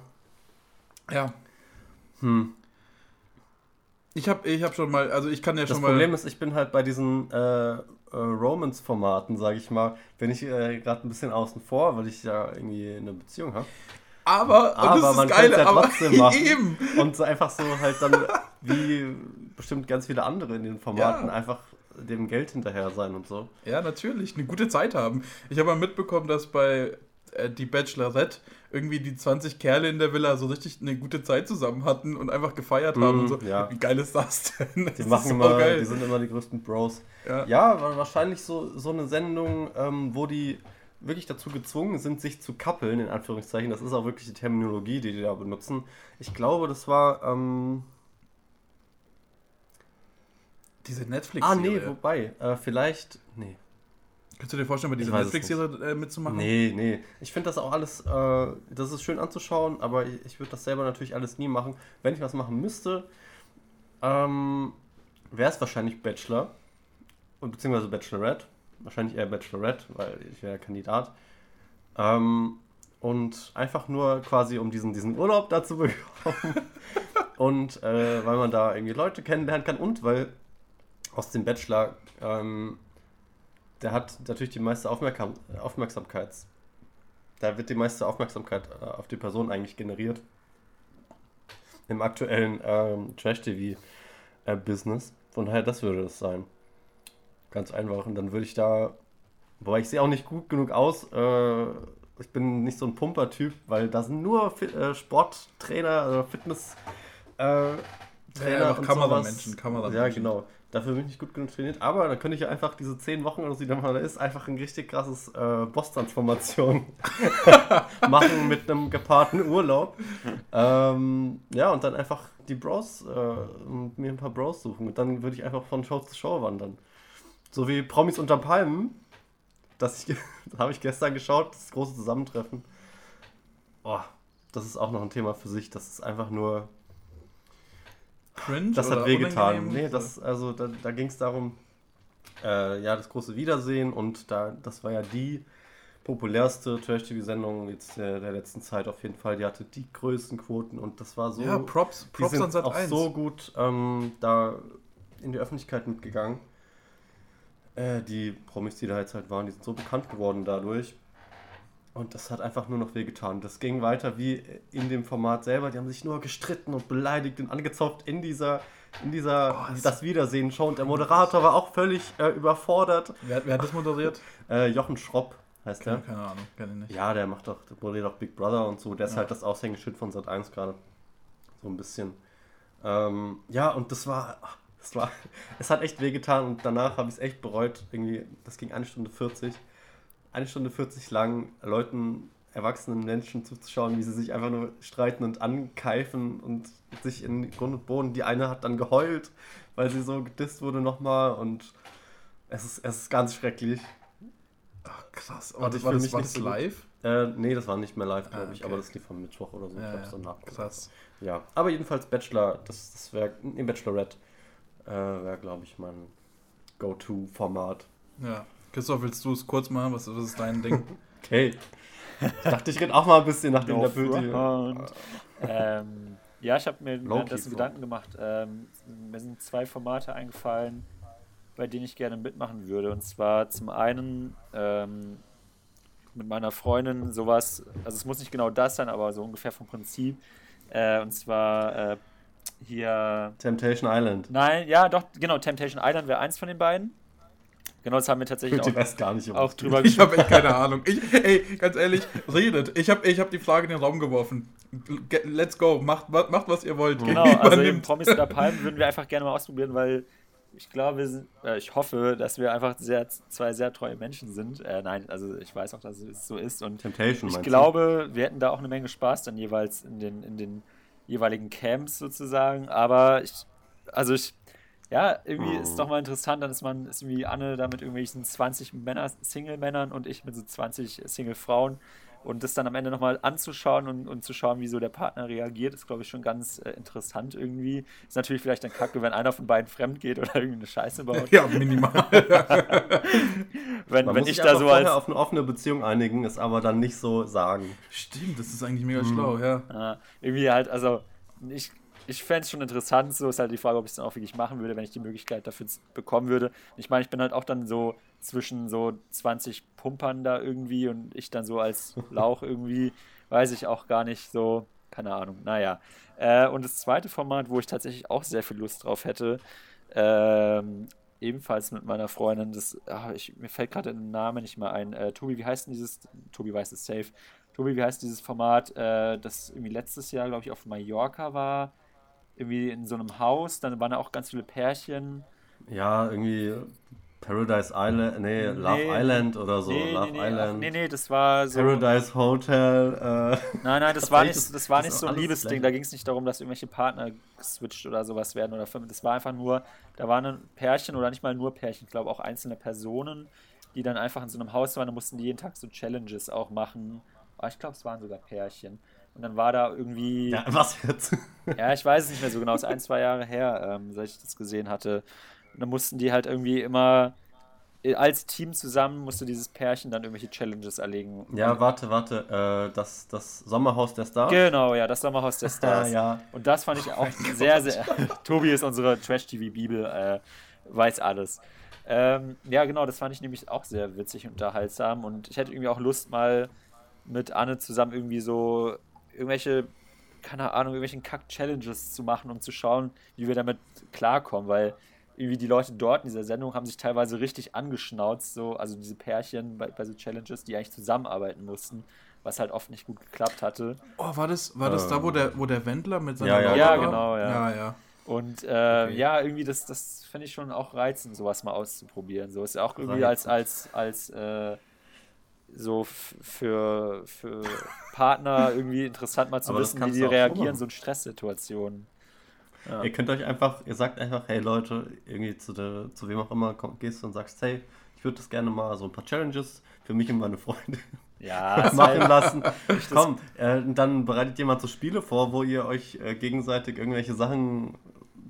Ja. Hm. Ich habe ich hab schon mal, also ich kann ja Das schon mal. Problem ist, ich bin halt bei diesen äh, äh, Romance-Formaten, sage ich mal, bin ich äh, gerade ein bisschen außen vor, weil ich ja irgendwie eine Beziehung habe. aber, Aber das ist man das könnte ja aber trotzdem machen. eben. Und so einfach so halt dann, wie bestimmt ganz viele andere in den Formaten, Ja. einfach dem Geld hinterher sein und so. Ja, natürlich, eine gute Zeit haben. Ich habe mal mitbekommen, dass bei äh, Die Bachelorette irgendwie die 20 Kerle in der Villa so richtig eine gute Zeit zusammen hatten und einfach gefeiert haben Mhm, und so. ja. Wie geil ist das denn? Das Die machen immer, geil. die sind immer die größten Bros. ja. Ja, wa- wahrscheinlich so, so eine Sendung, ähm, wo die wirklich dazu gezwungen sind, sich zu kappeln, in Anführungszeichen. Das ist auch wirklich die Terminologie, die die da benutzen. Ich glaube, das war, ähm, Diese netflix ah nee, wobei, äh, vielleicht, nee. Kannst du dir vorstellen, bei dieser Netflix-Serie äh, mitzumachen? Nee, nee. Ich finde das auch alles, äh, das ist schön anzuschauen, aber ich, ich würde das selber natürlich alles nie machen. Wenn ich was machen müsste, ähm, wäre es wahrscheinlich Bachelor und beziehungsweise Bachelorette. Wahrscheinlich eher Bachelorette, weil ich wäre Kandidat. Ähm, und einfach nur quasi, um diesen, diesen Urlaub dazu bekommen. und äh, weil man da irgendwie Leute kennenlernen kann und weil aus dem Bachelor ähm, der hat natürlich die meiste Aufmerksam Aufmerksamkeit. Da wird die meiste Aufmerksamkeit äh, auf die Person eigentlich generiert. Im aktuellen ähm, Trash-TV-Business. Von daher, das würde es sein. Ganz einfach. Und dann würde ich da. Wobei ich sehe auch nicht gut genug aus. Äh, ich bin nicht so ein Pumper-Typ, weil da sind nur Fi äh, Sporttrainer, äh, Fitness. Äh, Ja, einfach und Kameramenschen. Kameramenschen. Ja, genau. Dafür bin ich nicht gut genug trainiert. Aber dann könnte ich ja einfach diese zehn Wochen oder so, die dann mal ist, einfach ein richtig krasses äh, Boss-Transformation machen mit einem gepaarten Urlaub. ähm, ja, und dann einfach die Bros, äh, und mir ein paar Bros suchen. Und dann würde ich einfach von Show zu Show wandern. So wie Promis unter Palmen. Das, das habe ich gestern geschaut, das große Zusammentreffen. Boah, das ist auch noch ein Thema für sich. Das ist einfach nur Cringe? das hat wehgetan. Nee, das, also da, da ging es darum, äh, ja, das große Wiedersehen und da, das war ja die populärste Trash-TV-Sendung jetzt äh, der letzten Zeit auf jeden Fall. Die hatte die größten Quoten und das war so. ja, Props, die Props sind an Sat auch 1. so gut ähm, da in die Öffentlichkeit mitgegangen. Äh, die Promis, die da jetzt halt waren, die sind so bekannt geworden dadurch. Und das hat einfach nur noch wehgetan. Das ging weiter wie in dem Format selber. Die haben sich nur gestritten und beleidigt und angezopft in dieser, in dieser Oh, das- das Wiedersehen-Show. Und der Moderator war auch völlig äh, überfordert. Wer, wer hat das moderiert? Äh, Jochen Schropp heißt Keine, der. keine Ahnung, kenne ich nicht. Ja, der macht doch, der moderiert auch Big Brother und so. Der ist Ja. halt das Aushängeschild von Sat 1 gerade. So ein bisschen. Ähm, ja, und das war, das war, es hat echt wehgetan und danach habe ich es echt bereut. Irgendwie, das ging eine Stunde 40. Eine Stunde 40 lang Leuten, erwachsenen Menschen zuzuschauen, wie sie sich einfach nur streiten und ankeifen und sich in Grund und Boden. Die eine hat dann geheult, weil sie so gedisst wurde nochmal und es ist, es ist ganz schrecklich. Ach, krass. Und ich war das, mich war nicht das so live? Äh, nee, das war nicht mehr live, glaube Ah, ich, okay. aber das lief am Mittwoch oder so. ich ja. dann nachgeguckt. Krass. Ja, aber jedenfalls Bachelor, das, das wäre, nee, Bachelorette äh, wäre, glaube ich, mein Go-To-Format. Ja. Christoph, willst du es kurz machen? Was, was ist dein Ding? Okay. Ich dachte, ich rede auch mal ein bisschen, der Böte front. ähm, ja, ich habe mir währenddessen. Gedanken gemacht. Ähm, mir sind zwei Formate eingefallen, bei denen ich gerne mitmachen würde. Und zwar zum einen ähm, mit meiner Freundin sowas, also es muss nicht genau das sein, aber so ungefähr vom Prinzip. Äh, und zwar äh, hier Temptation Island. Nein, ja, doch, genau, Temptation Island wäre eins von den beiden. Genau, das haben wir Ich tatsächlich die auch, weiß gar nicht, auch drüber Ich gesprochen. habe echt keine Ahnung. Ich, ey, ganz ehrlich, redet. Ich habe ich hab die Frage in den Raum geworfen. Let's go. Macht, macht, was ihr wollt. Genau, also eben Übernimmt. Promis oder Palmen würden wir einfach gerne mal ausprobieren, weil ich glaube, äh, ich hoffe, dass wir einfach sehr, zwei sehr treue Menschen sind. Äh, nein, also ich weiß auch, dass es so ist und Temptation, ich glaube, wir hätten da auch eine Menge Spaß dann jeweils in den, in den jeweiligen Camps sozusagen, aber ich, also ich, ja, irgendwie ist es doch mal interessant, dann ist man, ist irgendwie Anne da mit irgendwelchen 20 Männer, Single-Männern und ich mit so 20 Single-Frauen und das dann am Ende nochmal anzuschauen und, und zu schauen, wie so der Partner reagiert, ist, glaube ich, schon ganz äh, interessant irgendwie. Ist natürlich vielleicht dann kacke, wenn einer von beiden fremd geht oder irgendeine Scheiße baut. Ja, minimal. wenn Man wenn muss ich sich da so als. auf eine offene Beziehung einigen, es aber dann nicht so sagen. Stimmt, das ist eigentlich mega schlau, ja. Ja, irgendwie halt, also ich, ich fände es schon interessant, so ist halt die Frage, ob ich es dann auch wirklich machen würde, wenn ich die Möglichkeit dafür bekommen würde. Ich meine, ich bin halt auch dann so zwischen so 20 Pumpern da irgendwie und ich dann so als Lauch irgendwie, weiß ich auch gar nicht so, keine Ahnung, naja. Äh, und das zweite Format, wo ich tatsächlich auch sehr viel Lust drauf hätte, ähm, ebenfalls mit meiner Freundin, das, ah, ich, mir fällt gerade der Name nicht mehr ein. Äh, Tobi, wie heißt denn dieses, Tobi weiß es safe, Tobi, wie heißt dieses Format, äh, das irgendwie letztes Jahr, glaube ich, auf Mallorca war, irgendwie in so einem Haus, dann waren da auch ganz viele Pärchen. Ja, irgendwie Paradise Island, nee, Love Nee. Island oder so. nee, Love nee, Island. nee, nee, das war so. Paradise Hotel. Äh, Nein, nein, das war nicht, das war das nicht ist so ein Liebesding. Da ging es nicht darum, dass irgendwelche Partner geswitcht oder sowas werden oder. Das war einfach nur, da waren ein Pärchen oder nicht mal nur Pärchen, ich glaube auch einzelne Personen, die dann einfach in so einem Haus waren. Da mussten die jeden Tag so Challenges auch machen. Aber ich glaube, es waren sogar Pärchen. Und dann war da irgendwie. ja, was jetzt? Ja, ich weiß es nicht mehr so genau, es ist ein, zwei Jahre her, ähm, seit ich das gesehen hatte. Und dann mussten die halt irgendwie immer äh, als Team zusammen musste dieses Pärchen dann irgendwelche Challenges erlegen. ja, warte, warte. Äh, das, das Sommerhaus der Stars? Genau, ja, das Sommerhaus der Stars. Ja. Und das fand ich auch sehr, sehr. Tobi ist unsere Trash-TV-Bibel, äh, weiß alles. Ähm, ja, genau, das fand ich nämlich auch sehr witzig und unterhaltsam. Und ich hätte irgendwie auch Lust, mal mit Anne zusammen irgendwie so irgendwelche, keine Ahnung, irgendwelchen Kack-Challenges zu machen, um zu schauen, wie wir damit klarkommen, weil irgendwie die Leute dort in dieser Sendung haben sich teilweise richtig angeschnauzt, so, also diese Pärchen bei, bei so Challenges, die eigentlich zusammenarbeiten mussten, was halt oft nicht gut geklappt hatte. Oh, war das, war das da, wo der, wo der Wendler mit seiner Ja, ja. Ja, genau, ja. Ja, ja. Und äh, Okay. ja, irgendwie, das, das finde ich schon auch reizend, sowas mal auszuprobieren. So ist ja auch irgendwie als, als, als äh, so für, für Partner irgendwie interessant mal zu Aber wissen, wie die reagieren, machen. so in Stresssituationen. Ja. Ihr könnt euch einfach, ihr sagt einfach, hey Leute, irgendwie zu, der, zu wem auch immer komm, gehst und sagst, hey, ich würde das gerne mal so ein paar Challenges für mich und meine Freunde Ja, machen safe. lassen. Komm, äh, dann bereitet jemand so Spiele vor, wo ihr euch äh, gegenseitig irgendwelche Sachen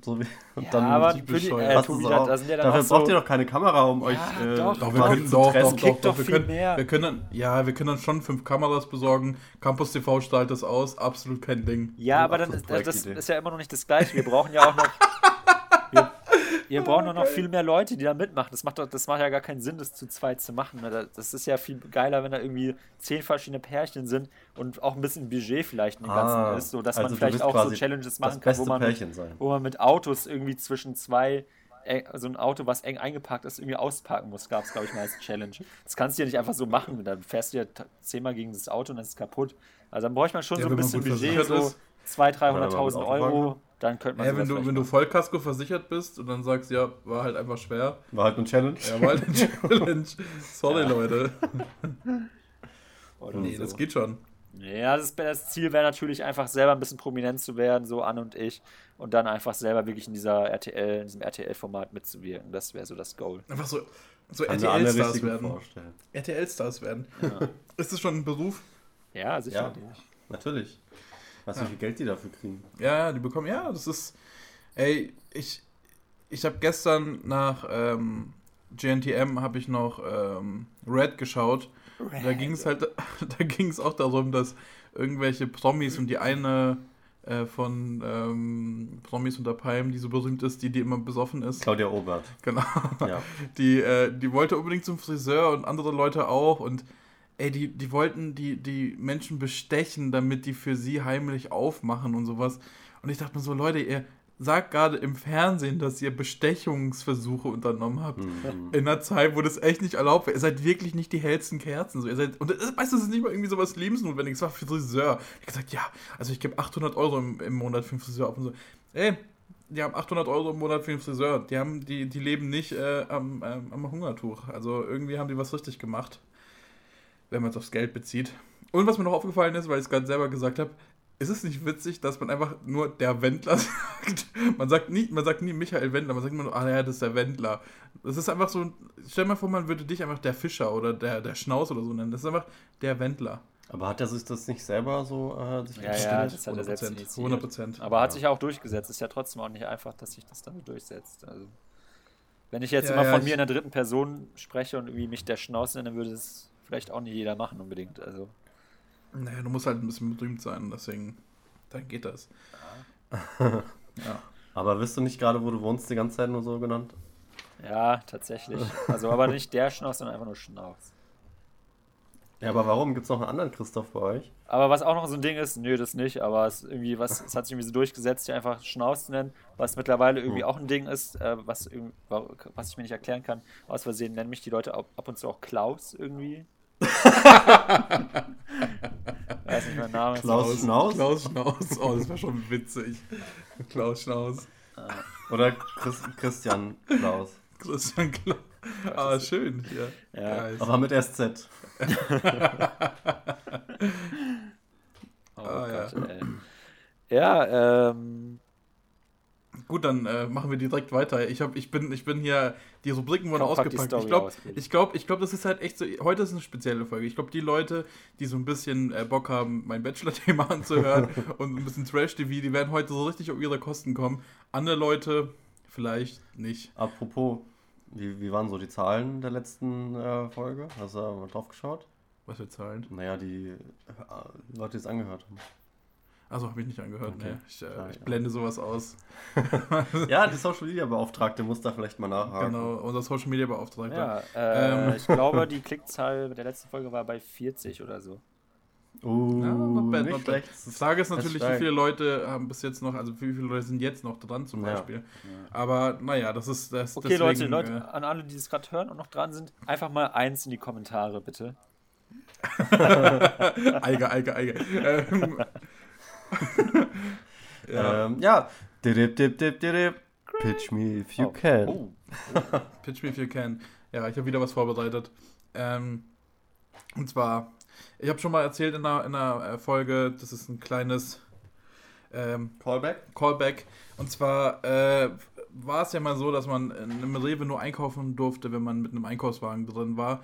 so wie, und Ja, dann aber die, bescheuert. äh, Tobi, da, da sind ja dann Dafür so, braucht ihr doch keine Kamera, um euch Ja, äh, doch, Doch, wir Doch, können, zu doch, doch, doch, doch, wir können, mehr. wir können, ja, wir können dann schon fünf Kameras besorgen. Campus TV strahlt das aus, absolut kein Ding. Ja, aber dann ist, das ist ja immer noch nicht das Gleiche. Wir brauchen ja auch noch. Wir, wir brauchen doch noch viel mehr Leute, die da mitmachen. Das macht, doch, das macht ja gar keinen Sinn, das zu zweit zu machen. ne? Das ist ja viel geiler, wenn da irgendwie zehn verschiedene Pärchen sind und auch ein bisschen Budget vielleicht in dem Ganzen Ah, ist, so dass also man vielleicht auch so Challenges machen kann, wo man, mit, wo man mit Autos irgendwie zwischen zwei eng, so ein Auto, was eng eingepackt ist, irgendwie ausparken muss, gab es, glaube ich, mal als Challenge. Das kannst du ja nicht einfach so machen. Dann fährst du ja zehnmal gegen das Auto und dann ist es kaputt. Also dann bräuchte man schon Ja, so ein bisschen Budget, so. 200.000, Oder wenn man 300.000 mit Auto fahren Euro. Dann könnte man Ja, wenn du, wenn du. Vollkasko versichert bist und dann sagst, ja, war halt einfach schwer. War halt eine Challenge. Ja, war halt eine Challenge. Sorry, Ja. Leute. Oder Nee, so. das geht schon. Ja, das, das Ziel wäre natürlich einfach selber ein bisschen prominent zu werden, so Anne und ich, und dann einfach selber wirklich in dieser RTL, in diesem RTL-Format mitzuwirken. Das wäre so das Goal. Einfach so, so RTL-Stars werden. RTL-Stars werden. Ja, Ist das schon ein Beruf? ja sicher. Ja, natürlich. Weißt du, Ja. wie viel Geld die dafür kriegen? Ja, die bekommen, ja, das ist, ey, ich, ich habe gestern nach ähm, GNTM habe ich noch ähm, Red geschaut. Da ging es halt, da ging es auch darum, dass irgendwelche Promis und die eine äh, von ähm, Promis unter Palmen, die so berühmt ist, die, die immer besoffen ist, Claudia Obert. genau, Ja. die, äh, die wollte unbedingt zum Friseur und andere Leute auch und ey, die, die wollten die, die Menschen bestechen, damit die für sie heimlich aufmachen und sowas. Und ich dachte mir so, Leute, ihr sagt gerade im Fernsehen, dass ihr Bestechungsversuche unternommen habt. Mhm. In einer Zeit, wo das echt nicht erlaubt war. Ihr seid wirklich nicht die hellsten Kerzen. So, ihr seid, und das, weißt du, das ist nicht mal irgendwie sowas Lebensnotwendiges. Es war für Friseur. Ich hab gesagt, ja, also ich gebe 800 Euro im, im Monat für den Friseur auf und so. Ey, die haben 800 Euro im Monat für den Friseur. Die, haben, die, die leben nicht äh, am, ähm, am Hungertuch. Also irgendwie haben die was richtig gemacht, wenn man es aufs Geld bezieht. Und was mir noch aufgefallen ist, weil ich es gerade selber gesagt habe, ist es nicht witzig, dass man einfach nur der Wendler sagt? Man sagt nie, man sagt nie Michael Wendler, man sagt immer nur, ah ja, das ist der Wendler. Das ist einfach so, stell dir mal vor, man würde dich einfach der Fischer oder der, der Schnauz oder so nennen. Das ist einfach der Wendler. Aber hat er sich das nicht selber so äh, sich Ja, ja, das hat er selbst 100%. initiiert. 100 Prozent. Aber hat Ja. sich auch durchgesetzt. Ist ja trotzdem auch nicht einfach, dass sich das dann durchsetzt. Also, wenn ich jetzt Ja, immer ja, von mir in der dritten Person spreche und irgendwie mich der Schnauz nenne, dann würde es vielleicht auch nicht jeder machen unbedingt. Also, Naja, du musst halt ein bisschen berühmt sein, deswegen, dann geht das. ja. Aber wirst du nicht gerade, wo du wohnst, die ganze Zeit nur so genannt? ja, tatsächlich. Also, aber nicht der Schnauz, sondern einfach nur Schnauz. Ja, aber warum? Gibt es noch einen anderen Christoph bei euch? Aber was auch noch so ein Ding ist, nö, das nicht, aber es, irgendwie was, es hat sich irgendwie so durchgesetzt, die einfach Schnauz zu nennen, was mittlerweile irgendwie Hm. auch ein Ding ist, äh, was, was ich mir nicht erklären kann. Aus Versehen nennen mich die Leute ab, ab und zu auch Klaus irgendwie. Weiß nicht, mein Name ist. Klaus Schnauz? Klaus Schnauz. Oh, das war schon witzig. Klaus Schnauz. Oder Chris, Christian Klaus? Christian Klaus. Ah, schön. Ja. Ja. Aber mit SZ. Oh Ah, ja. Gott, ey. Ja, ähm. Gut, dann äh, machen wir direkt weiter. Ich, hab, ich, bin, ich bin hier, die Rubriken wurden ausgepackt. Ich glaube, ich glaub, ich glaub, das ist halt echt so. Heute ist eine spezielle Folge. Ich glaube, die Leute, die so ein bisschen äh, Bock haben, mein Bachelor-Thema anzuhören und ein bisschen Trash-TV, die werden heute so richtig auf ihre Kosten kommen. Andere Leute vielleicht nicht. Apropos, wie, wie waren so die Zahlen der letzten äh, Folge? Hast du da mal drauf geschaut? Was wir zahlen. Naja, die äh, Leute, die es angehört haben. Also habe ich nicht angehört. Okay. Nee. Ich, äh, ich ja. blende sowas aus. Ja, die Social Media Beauftragte muss da vielleicht mal nachhaken. Genau, unser Social Media Beauftragter. Ja, äh, Ähm. ich glaube, die Klickzahl der letzten Folge war bei 40 oder so. Uh, Ja, not bad, nicht not bad. schlecht. Die Frage ist Das natürlich, wie viele Leute haben bis jetzt noch, also wie viele Leute sind jetzt noch dran zum Ja. Beispiel. Aber naja, das ist das. Okay, deswegen, Leute, Leute, an alle, die es gerade hören und noch dran sind, einfach mal eins in die Kommentare, bitte. Äh, Eige, Eige, Eige. Ähm, ja, Ähm, ja. Dip, dip. Pitch me if you Oh. can. Oh, Pitch me if you can. Ja, ich habe wieder was vorbereitet. Ähm, und zwar, ich habe schon mal erzählt in einer, in einer äh, Folge, das ist ein kleines ähm, Callback? Callback. Und zwar äh, war es ja mal so, dass man in einem Rewe nur einkaufen durfte, wenn man mit einem Einkaufswagen drin war.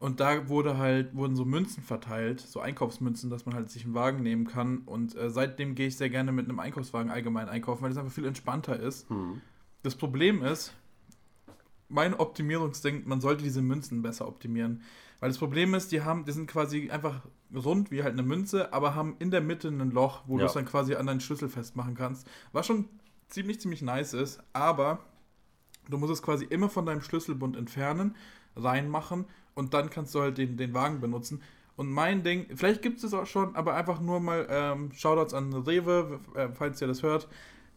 Und da wurde halt, wurden so Münzen verteilt, so Einkaufsmünzen, dass man halt sich einen Wagen nehmen kann. Und äh, seitdem gehe ich sehr gerne mit einem Einkaufswagen allgemein einkaufen, weil es einfach viel entspannter ist. Hm. Das Problem ist, mein Optimierungsding, man sollte diese Münzen besser optimieren. Weil das Problem ist, die haben, die sind quasi einfach rund wie halt eine Münze, aber haben in der Mitte ein Loch, wo du Ja. es dann quasi an deinen Schlüssel festmachen kannst. Was schon ziemlich, ziemlich nice ist, aber du musst es quasi immer von deinem Schlüsselbund entfernen, reinmachen und dann kannst du halt den, den Wagen benutzen. Und mein Ding, vielleicht gibt es es auch schon, aber einfach nur mal ähm, Shoutouts an Rewe, äh, falls ihr das hört.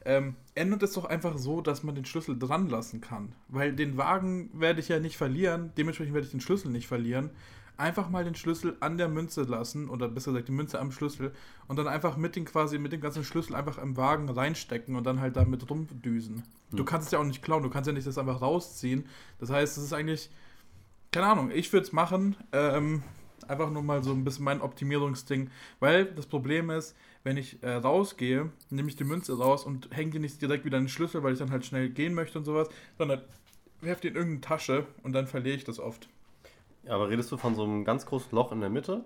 ähm, ändert es doch einfach so, dass man den Schlüssel dran lassen kann. Weil den Wagen werde ich ja nicht verlieren, dementsprechend werde ich den Schlüssel nicht verlieren. Einfach mal den Schlüssel an der Münze lassen, oder besser gesagt die Münze am Schlüssel, und dann einfach mit den quasi, mit dem ganzen Schlüssel einfach im Wagen reinstecken und dann halt damit rumdüsen. Du Hm. kannst es ja auch nicht klauen, du kannst ja nicht das einfach rausziehen. Das heißt, es ist eigentlich, keine Ahnung, ich würde es machen. Ähm, einfach nur mal so ein bisschen mein Optimierungsding. Weil das Problem ist, wenn ich äh, rausgehe, nehme ich die Münze raus und hänge die nicht direkt wieder an den Schlüssel, weil ich dann halt schnell gehen möchte und sowas, sondern werfe die in irgendeine Tasche und dann verliere ich das oft. Ja, aber redest du von so einem ganz großen Loch in der Mitte?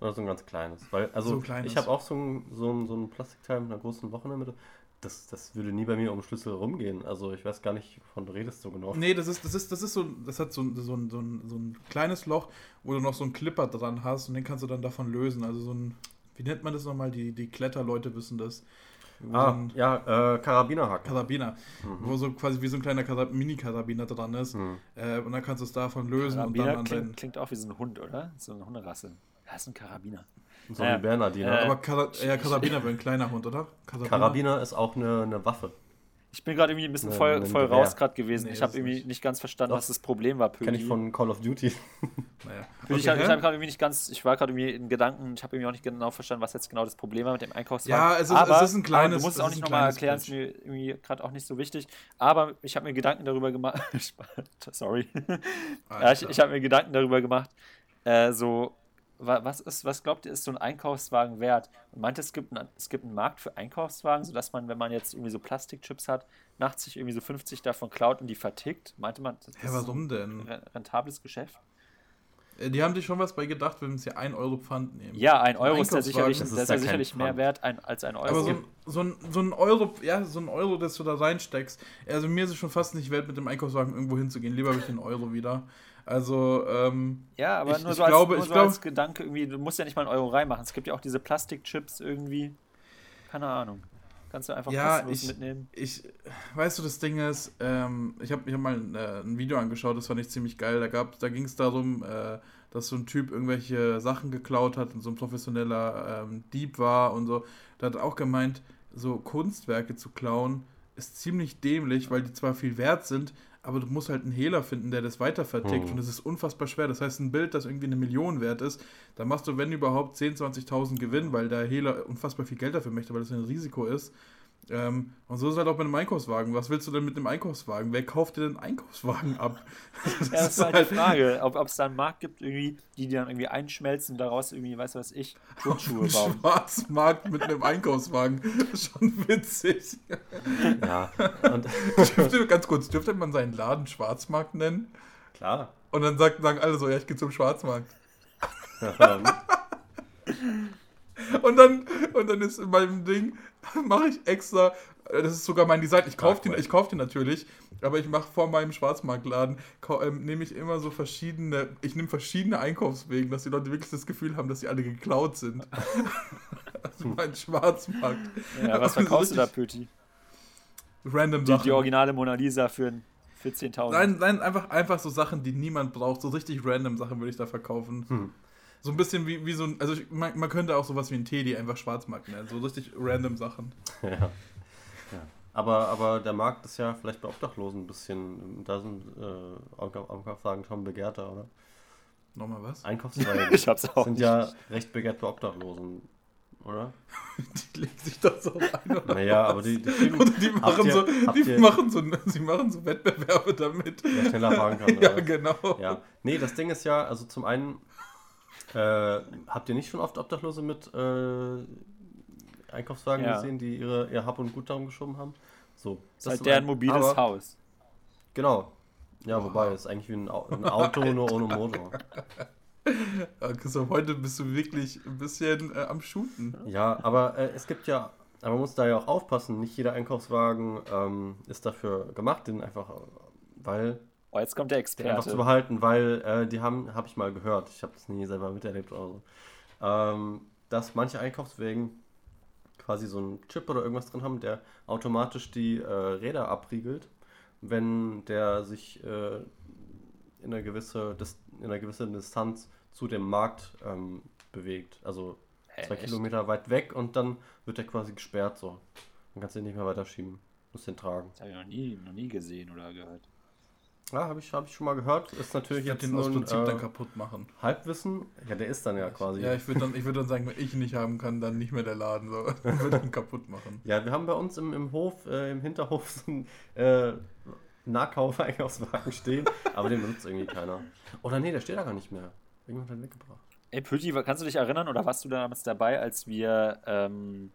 Oder so ein ganz kleines? Weil, also, So ein kleines. ich habe auch so ein, so, ein, so ein Plastikteil mit einer großen Loch in der Mitte. Das, das würde nie bei mir um den Schlüssel rumgehen. Also, ich weiß gar nicht, wovon du redest so genau. Nee, das ist, das ist, das ist so, das hat so, ein- so, ein- so, ein, so ein kleines Loch, wo du noch so einen Clipper dran hast und den kannst du dann davon lösen. Also so ein, wie nennt man das nochmal? Die, die Kletterleute wissen das. So Ah, ein ja, äh, Karabinerhaken. Karabiner, wo so quasi wie so ein kleiner Karab Mini-Karabiner dran ist. Hm. Äh, und dann kannst du es davon lösen und dann Karabiner an klingt, deinen. klingt auch wie so ein Hund, oder? So eine Hunderasse. Ja, ist ein Karabiner. So wie Bernardiner. Äh, Aber Kara ja, Karabiner wäre ein kleiner Hund, oder? Karabiner? Karabiner ist auch eine, eine Waffe. Ich bin gerade irgendwie ein bisschen voll, voll raus gerade gewesen. Nee, ich habe irgendwie nicht. nicht ganz verstanden, Doch. was das Problem war, Pödi. Kenne ich von Call of Duty. Naja. ich Okay, habe hä? hab irgendwie nicht ganz, ich war gerade irgendwie in Gedanken, ich habe irgendwie auch nicht genau verstanden, was jetzt genau das Problem war mit dem Einkaufswagen. Ja, es ist- aber, es ist ein kleines- aber du musst es es auch nicht nochmal erklären, ist mir irgendwie gerade auch nicht so wichtig. Aber ich habe mir Gedanken darüber gemacht. Sorry. ja, ich ich habe mir Gedanken darüber gemacht, äh, so, was ist, was glaubt ihr, ist so ein Einkaufswagen wert? Und meint, es gibt, einen, es gibt einen Markt für Einkaufswagen, sodass man, wenn man jetzt irgendwie so Plastikchips hat, nachts sich irgendwie so 50 davon klaut und die vertickt? Meinte man, das Ja, ist warum denn? ein re- rentables Geschäft? Äh, Die haben sich schon was bei gedacht, wenn sie 1 Euro Pfand nehmen. Ja, ein Euro ist ja sicherlich, das das ist ist ja kein sicherlich mehr wert ein, als ein Euro. Aber so ein, so, ein, so ein Euro, ja, so ein Euro, das du da reinsteckst, also mir ist es schon fast nicht wert, mit dem Einkaufswagen irgendwo hinzugehen. Lieber habe ich den Euro wieder. Also, ähm, ja, aber ich- nur so, als, glaube- nur ich so glaube- als Gedanke irgendwie, du musst ja nicht mal einen Euro reinmachen. Es gibt ja auch diese Plastikchips irgendwie. Keine Ahnung. Kannst du einfach Ja, kostenlos ich- mitnehmen. ich, weißt du, das Ding ist, ähm, ich habe ich hab mal ein, äh, ein Video angeschaut, das fand ich ziemlich geil. Da, gab- da ging es darum, äh, dass so ein Typ irgendwelche Sachen geklaut hat und so ein professioneller ähm, Dieb war und so. Da hat auch gemeint, so Kunstwerke zu klauen ist ziemlich dämlich, weil die zwar viel wert sind, aber du musst halt einen Hehler finden, der das weiter vertickt Hm. und es ist unfassbar schwer. Das heißt, ein Bild, das irgendwie eine Million wert ist, da machst du, wenn überhaupt, 10.000, 20.000 Gewinn, weil der Hehler unfassbar viel Geld dafür möchte, weil das ein Risiko ist. Ähm, und so ist es halt auch mit einem Einkaufswagen. Was willst du denn mit einem Einkaufswagen? Wer kauft dir denn einen Einkaufswagen ab? Ja, das ist halt die Frage, ob es da einen Markt gibt, irgendwie, die die dann irgendwie einschmelzen und daraus irgendwie, weißt du was ich, Turnschuhe bauen. Schwarzmarkt mit einem Einkaufswagen. Das ist schon witzig. Ja. Und Dürfte, ganz kurz, dürfte man seinen Laden Schwarzmarkt nennen? klar. Und dann sagt, sagen alle so, ja, ich gehe zum Schwarzmarkt. Und dann, und dann ist in meinem Ding, mache ich extra, äh, das ist sogar mein Design, ich kaufe den, ich kauf den natürlich, aber ich mache vor meinem Schwarzmarktladen, ähm, nehme ich immer so verschiedene, ich nehme verschiedene Einkaufswegen, dass die Leute wirklich das Gefühl haben, dass sie alle geklaut sind. also mein Schwarzmarkt. Ja, was verkaufst du da, Pöti? Random Die, Sachen. die originale Mona Lisa für, für 10.000. Nein, nein, einfach, einfach so Sachen, die niemand braucht. So richtig random Sachen würde ich da verkaufen. Hm. So ein bisschen wie, wie so ein, also ich, man, man könnte auch sowas wie ein Teddy einfach Schwarzmarkt nennen. So richtig random Sachen. ja. ja. Aber, aber der Markt ist ja vielleicht bei Obdachlosen ein bisschen, da sind äh, Einkauf- Einkaufswagen schon begehrter, oder? Nochmal was? Einkaufswagen Ich hab's auch. sind ja recht begehrt bei Obdachlosen, oder? Die legen sich doch so ein. Oder? Naja, aber die, die kriegen Oder die machen ihr- so, die ihr- machen so, sie machen so Wettbewerbe damit. wer schneller fahren kann. Ja, genau. Ja, nee, das Ding ist ja, also zum einen, äh, habt ihr nicht schon oft Obdachlose mit äh, Einkaufswagen Ja. gesehen, die ihre, ihr Hab und Gut darum geschoben haben? So. Das ist halt deren mobiles Aber- Haus. Genau. Ja, wobei, es ist eigentlich wie ein, ein Auto, nur ohne Motor. Christoph, heute bist du wirklich ein bisschen äh, am Shooten. Ja, aber äh, es gibt ja, aber man muss da ja auch aufpassen, nicht jeder Einkaufswagen ähm, ist dafür gemacht, den einfach, äh, weil, Oh, jetzt kommt der den einfach Experte. zu behalten, weil äh, die haben, habe ich mal gehört, ich habe das nie selber miterlebt oder so, ähm, dass manche Einkaufswegen quasi so einen Chip oder irgendwas drin haben, der automatisch die äh, Räder abriegelt, wenn der sich äh, in einer, gewisse, Dis in einer gewissen Distanz zu dem Markt ähm, bewegt. Also Hä, zwei echt? Kilometer weit weg und dann wird er quasi gesperrt so. Dann kannst du ihn nicht mehr weiterschieben. Muss den tragen. Das habe ich noch nie, noch nie gesehen oder gehört. Ja, habe ich, hab ich schon mal gehört. Ist natürlich Ich jetzt den aus nur ein, Prinzip dann äh, kaputt machen. Halbwissen. Ja, der ist dann ja quasi. Ja, ich würde dann, ich würd dann sagen, wenn ich ihn nicht haben kann, dann nicht mehr der Laden. So. Ich würde ihn kaputt machen. Ja, wir haben bei uns im, im Hof, äh, im Hinterhof so einen äh, Nahkauf-Einkaufswagen stehen, aber den benutzt irgendwie keiner. Oder nee, der steht da gar nicht mehr. Irgendjemand hat ihn weggebracht. Ey, Pütti, kannst du dich erinnern oder warst du damals dabei, als wir ähm,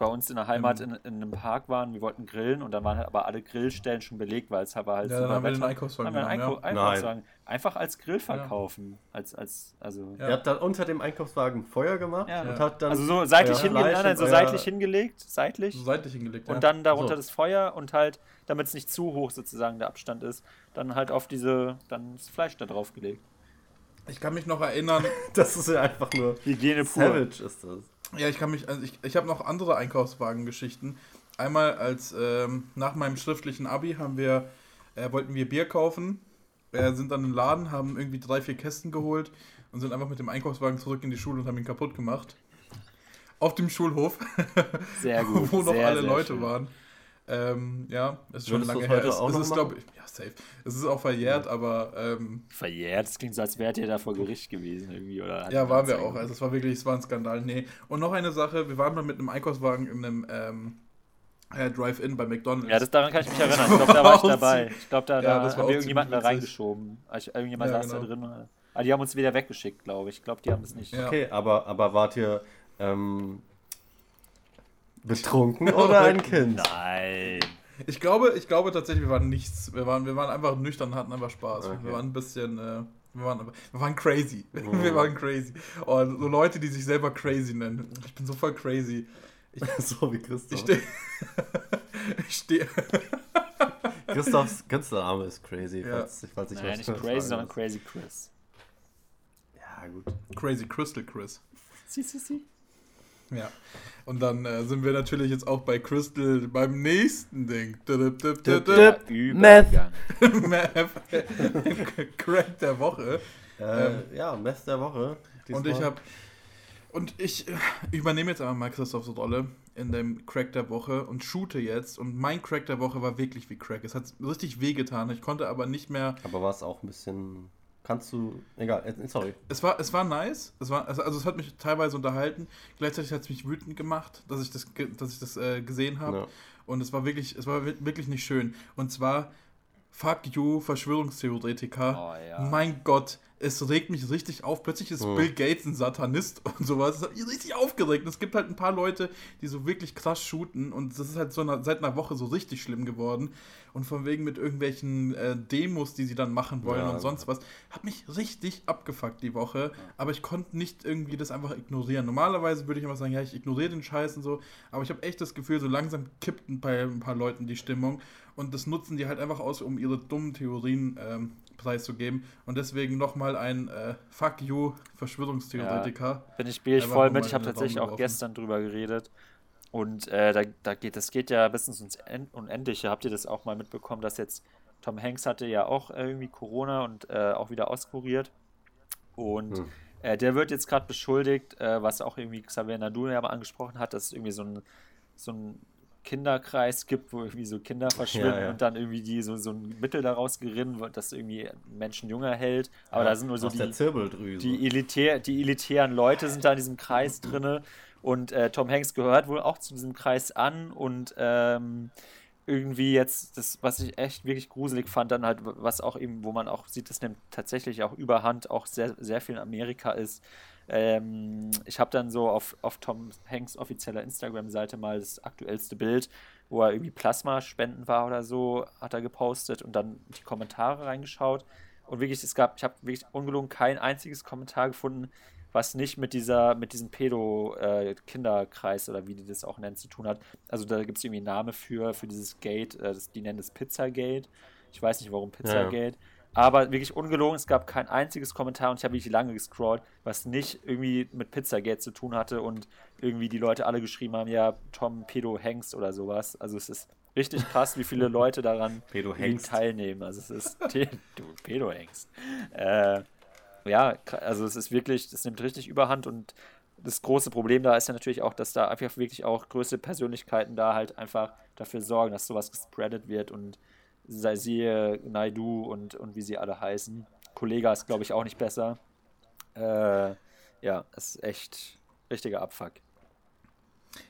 bei uns in der Heimat in, in einem Park waren? Wir wollten grillen und dann waren halt aber alle Grillstellen schon belegt, weil es aber halt Ja, super dann haben wir den Einkaufswagen haben wir einen genommen, ja. Einkaufswagen. Einfach als Grill verkaufen. Als, als, also, Ja. Er hat dann unter dem Einkaufswagen Feuer gemacht Ja. und hat dann. also so seitlich, hingelegt, nein, nein, so seitlich hingelegt, seitlich. So seitlich hingelegt, ja. Und dann darunter So. das Feuer und halt, damit es nicht zu hoch sozusagen der Abstand ist, dann halt auf diese, dann das Fleisch da drauf gelegt. Ich kann mich noch erinnern, Das ist ja einfach nur. Hygiene pur. Savage ist das. Ja, ich kann mich, also ich, ich habe noch andere Einkaufswagen-Geschichten. Einmal als ähm, nach meinem schriftlichen Abi haben wir, äh, wollten wir Bier kaufen, äh, sind dann in den Laden, haben irgendwie drei, vier Kästen geholt und sind einfach mit dem Einkaufswagen zurück in die Schule und haben ihn kaputt gemacht. Auf dem Schulhof, Sehr gut. wo noch sehr, alle sehr Leute schön. waren. Ähm, ja, ist schon Würdest lange her. heute Es, auch es ist, glaube ich, ja, safe. Es ist auch verjährt, aber ähm, Verjährt, das klingt so, als wärt ihr da vor Gericht gewesen irgendwie, oder? Ja, waren wir auch. Also es war wirklich, es war ein Skandal. Nee. Und noch eine Sache, wir waren mal mit einem Einkaufswagen in einem ähm, äh, Drive-In bei McDonalds. Ja, das, daran kann ich mich erinnern. Ich glaube, da war ich dabei. Ich glaube, da, Ja, da haben auch wir irgendjemanden da reingeschoben. Also, irgendjemand Ja, saß genau. da drin. Aber die haben uns wieder weggeschickt, glaube ich. Ich glaube, die haben es nicht. Ja. Okay, aber, aber wart ihr ähm, betrunken oder ein Kind? Nein. Ich glaube, ich glaube tatsächlich, wir waren nichts. Wir waren, wir waren einfach nüchtern, hatten einfach Spaß. Okay. Wir waren ein bisschen, äh, wir waren, wir waren crazy. Wir waren crazy. Und so Leute, die sich selber crazy nennen. Ich bin so voll crazy. so wie Christoph. Ich stehe. ich stehe. Christophs Künstlername ist crazy, Ja. falls, falls ich Nein, nicht crazy, sondern. Crazy Chris. Ja, gut. Crazy Crystal Chris. Sie, sie, sie. Ja. Und dann äh, sind wir natürlich jetzt auch bei Crystal beim nächsten Ding. Meth. Crack der Woche. Äh, ja, Mess der Woche. Und ich habe und ich übernehme jetzt einmal Microsofts Rolle in dem Crack der Woche und shoote jetzt. Und mein Crack der Woche war wirklich wie Crack. Es hat richtig wehgetan. Ich konnte aber nicht mehr. Aber war es auch ein bisschen. Kannst du. Egal, sorry. Es war, es war nice. Es war, also, also es hat mich teilweise unterhalten. Gleichzeitig hat es mich wütend gemacht, dass ich das, dass ich das äh, gesehen habe. Ja. Und es war wirklich, es war wi- wirklich nicht schön. Und zwar, fuck you, Verschwörungstheoretiker. Oh, ja. Mein Gott, es regt mich richtig auf. Plötzlich ist Hm. Bill Gates ein Satanist und sowas. Das hat mich richtig aufgeregt. Und es gibt halt ein paar Leute, die so wirklich krass shooten. Und das ist halt so eine, seit einer Woche so richtig schlimm geworden. Und von wegen mit irgendwelchen äh, Demos, die sie dann machen wollen Ja. und sonst was. Hat mich richtig abgefuckt die Woche. Aber ich konnte nicht irgendwie das einfach ignorieren. Normalerweise würde ich immer sagen, ja, ich ignoriere den Scheiß und so. Aber ich habe echt das Gefühl, so langsam kippt bei ein paar Leuten die Stimmung. Und das nutzen die halt einfach aus, um ihre dummen Theorien ähm, preiszugeben. Und deswegen nochmal ein äh, Fuck you, Verschwörungstheoretiker. Bin ich, bin ich voll mit. Ich habe tatsächlich auch geworfen. gestern drüber geredet. Und äh, da, da geht, das geht ja bis ins En- Unendliche. Habt ihr das auch mal mitbekommen, dass jetzt Tom Hanks hatte ja auch äh, irgendwie Corona und äh, auch wieder auskuriert. Und Hm. äh, der wird jetzt gerade beschuldigt, äh, was auch irgendwie Xavier Nadu ja mal angesprochen hat, dass es irgendwie so ein, so ein Kinderkreis gibt, wo irgendwie so Kinder verschwinden Ja, ja. und dann irgendwie die so, so ein Mittel daraus gerinnen wird, das irgendwie Menschen jünger hält. Aber da sind nur so die, die, elitär, die elitären Leute sind da in diesem Kreis drinne und äh, Tom Hanks gehört wohl auch zu diesem Kreis an und ähm, irgendwie jetzt, das, was ich echt wirklich gruselig fand, dann halt, was auch eben, wo man auch sieht, das nimmt tatsächlich auch überhand, auch sehr, sehr viel in Amerika ist. Ähm, ich habe dann so auf, auf Tom Hanks offizieller Instagram-Seite mal das aktuellste Bild, wo er irgendwie Plasma-Spenden war oder so, hat er gepostet und dann die Kommentare reingeschaut. Und wirklich, es gab, ich habe wirklich ungelogen kein einziges Kommentar gefunden, was nicht mit dieser, mit diesem Pedo-Kinderkreis oder wie die das auch nennen, zu tun hat. Also da gibt es irgendwie einen Namen für, für dieses Gate, äh, das, die nennen es Pizzagate. Ich weiß nicht, warum Pizzagate. Aber wirklich ungelogen, es gab kein einziges Kommentar und ich habe wirklich lange gescrollt, was nicht irgendwie mit Pizzagate zu tun hatte und irgendwie die Leute alle geschrieben haben, ja, Tom Pedo Hengst oder sowas. Also es ist richtig krass, wie viele Leute daran teilnehmen. Also es ist du Pedo Hengst. Äh, ja, also es ist wirklich, es nimmt richtig überhand und das große Problem da ist ja natürlich auch, dass da einfach wirklich auch größere Persönlichkeiten da halt einfach dafür sorgen, dass sowas gespreadet wird und sei siehe Naidu und, und wie sie alle heißen. Kollega ist, glaube ich, auch nicht besser. Äh, ja, ist echt richtiger Abfuck.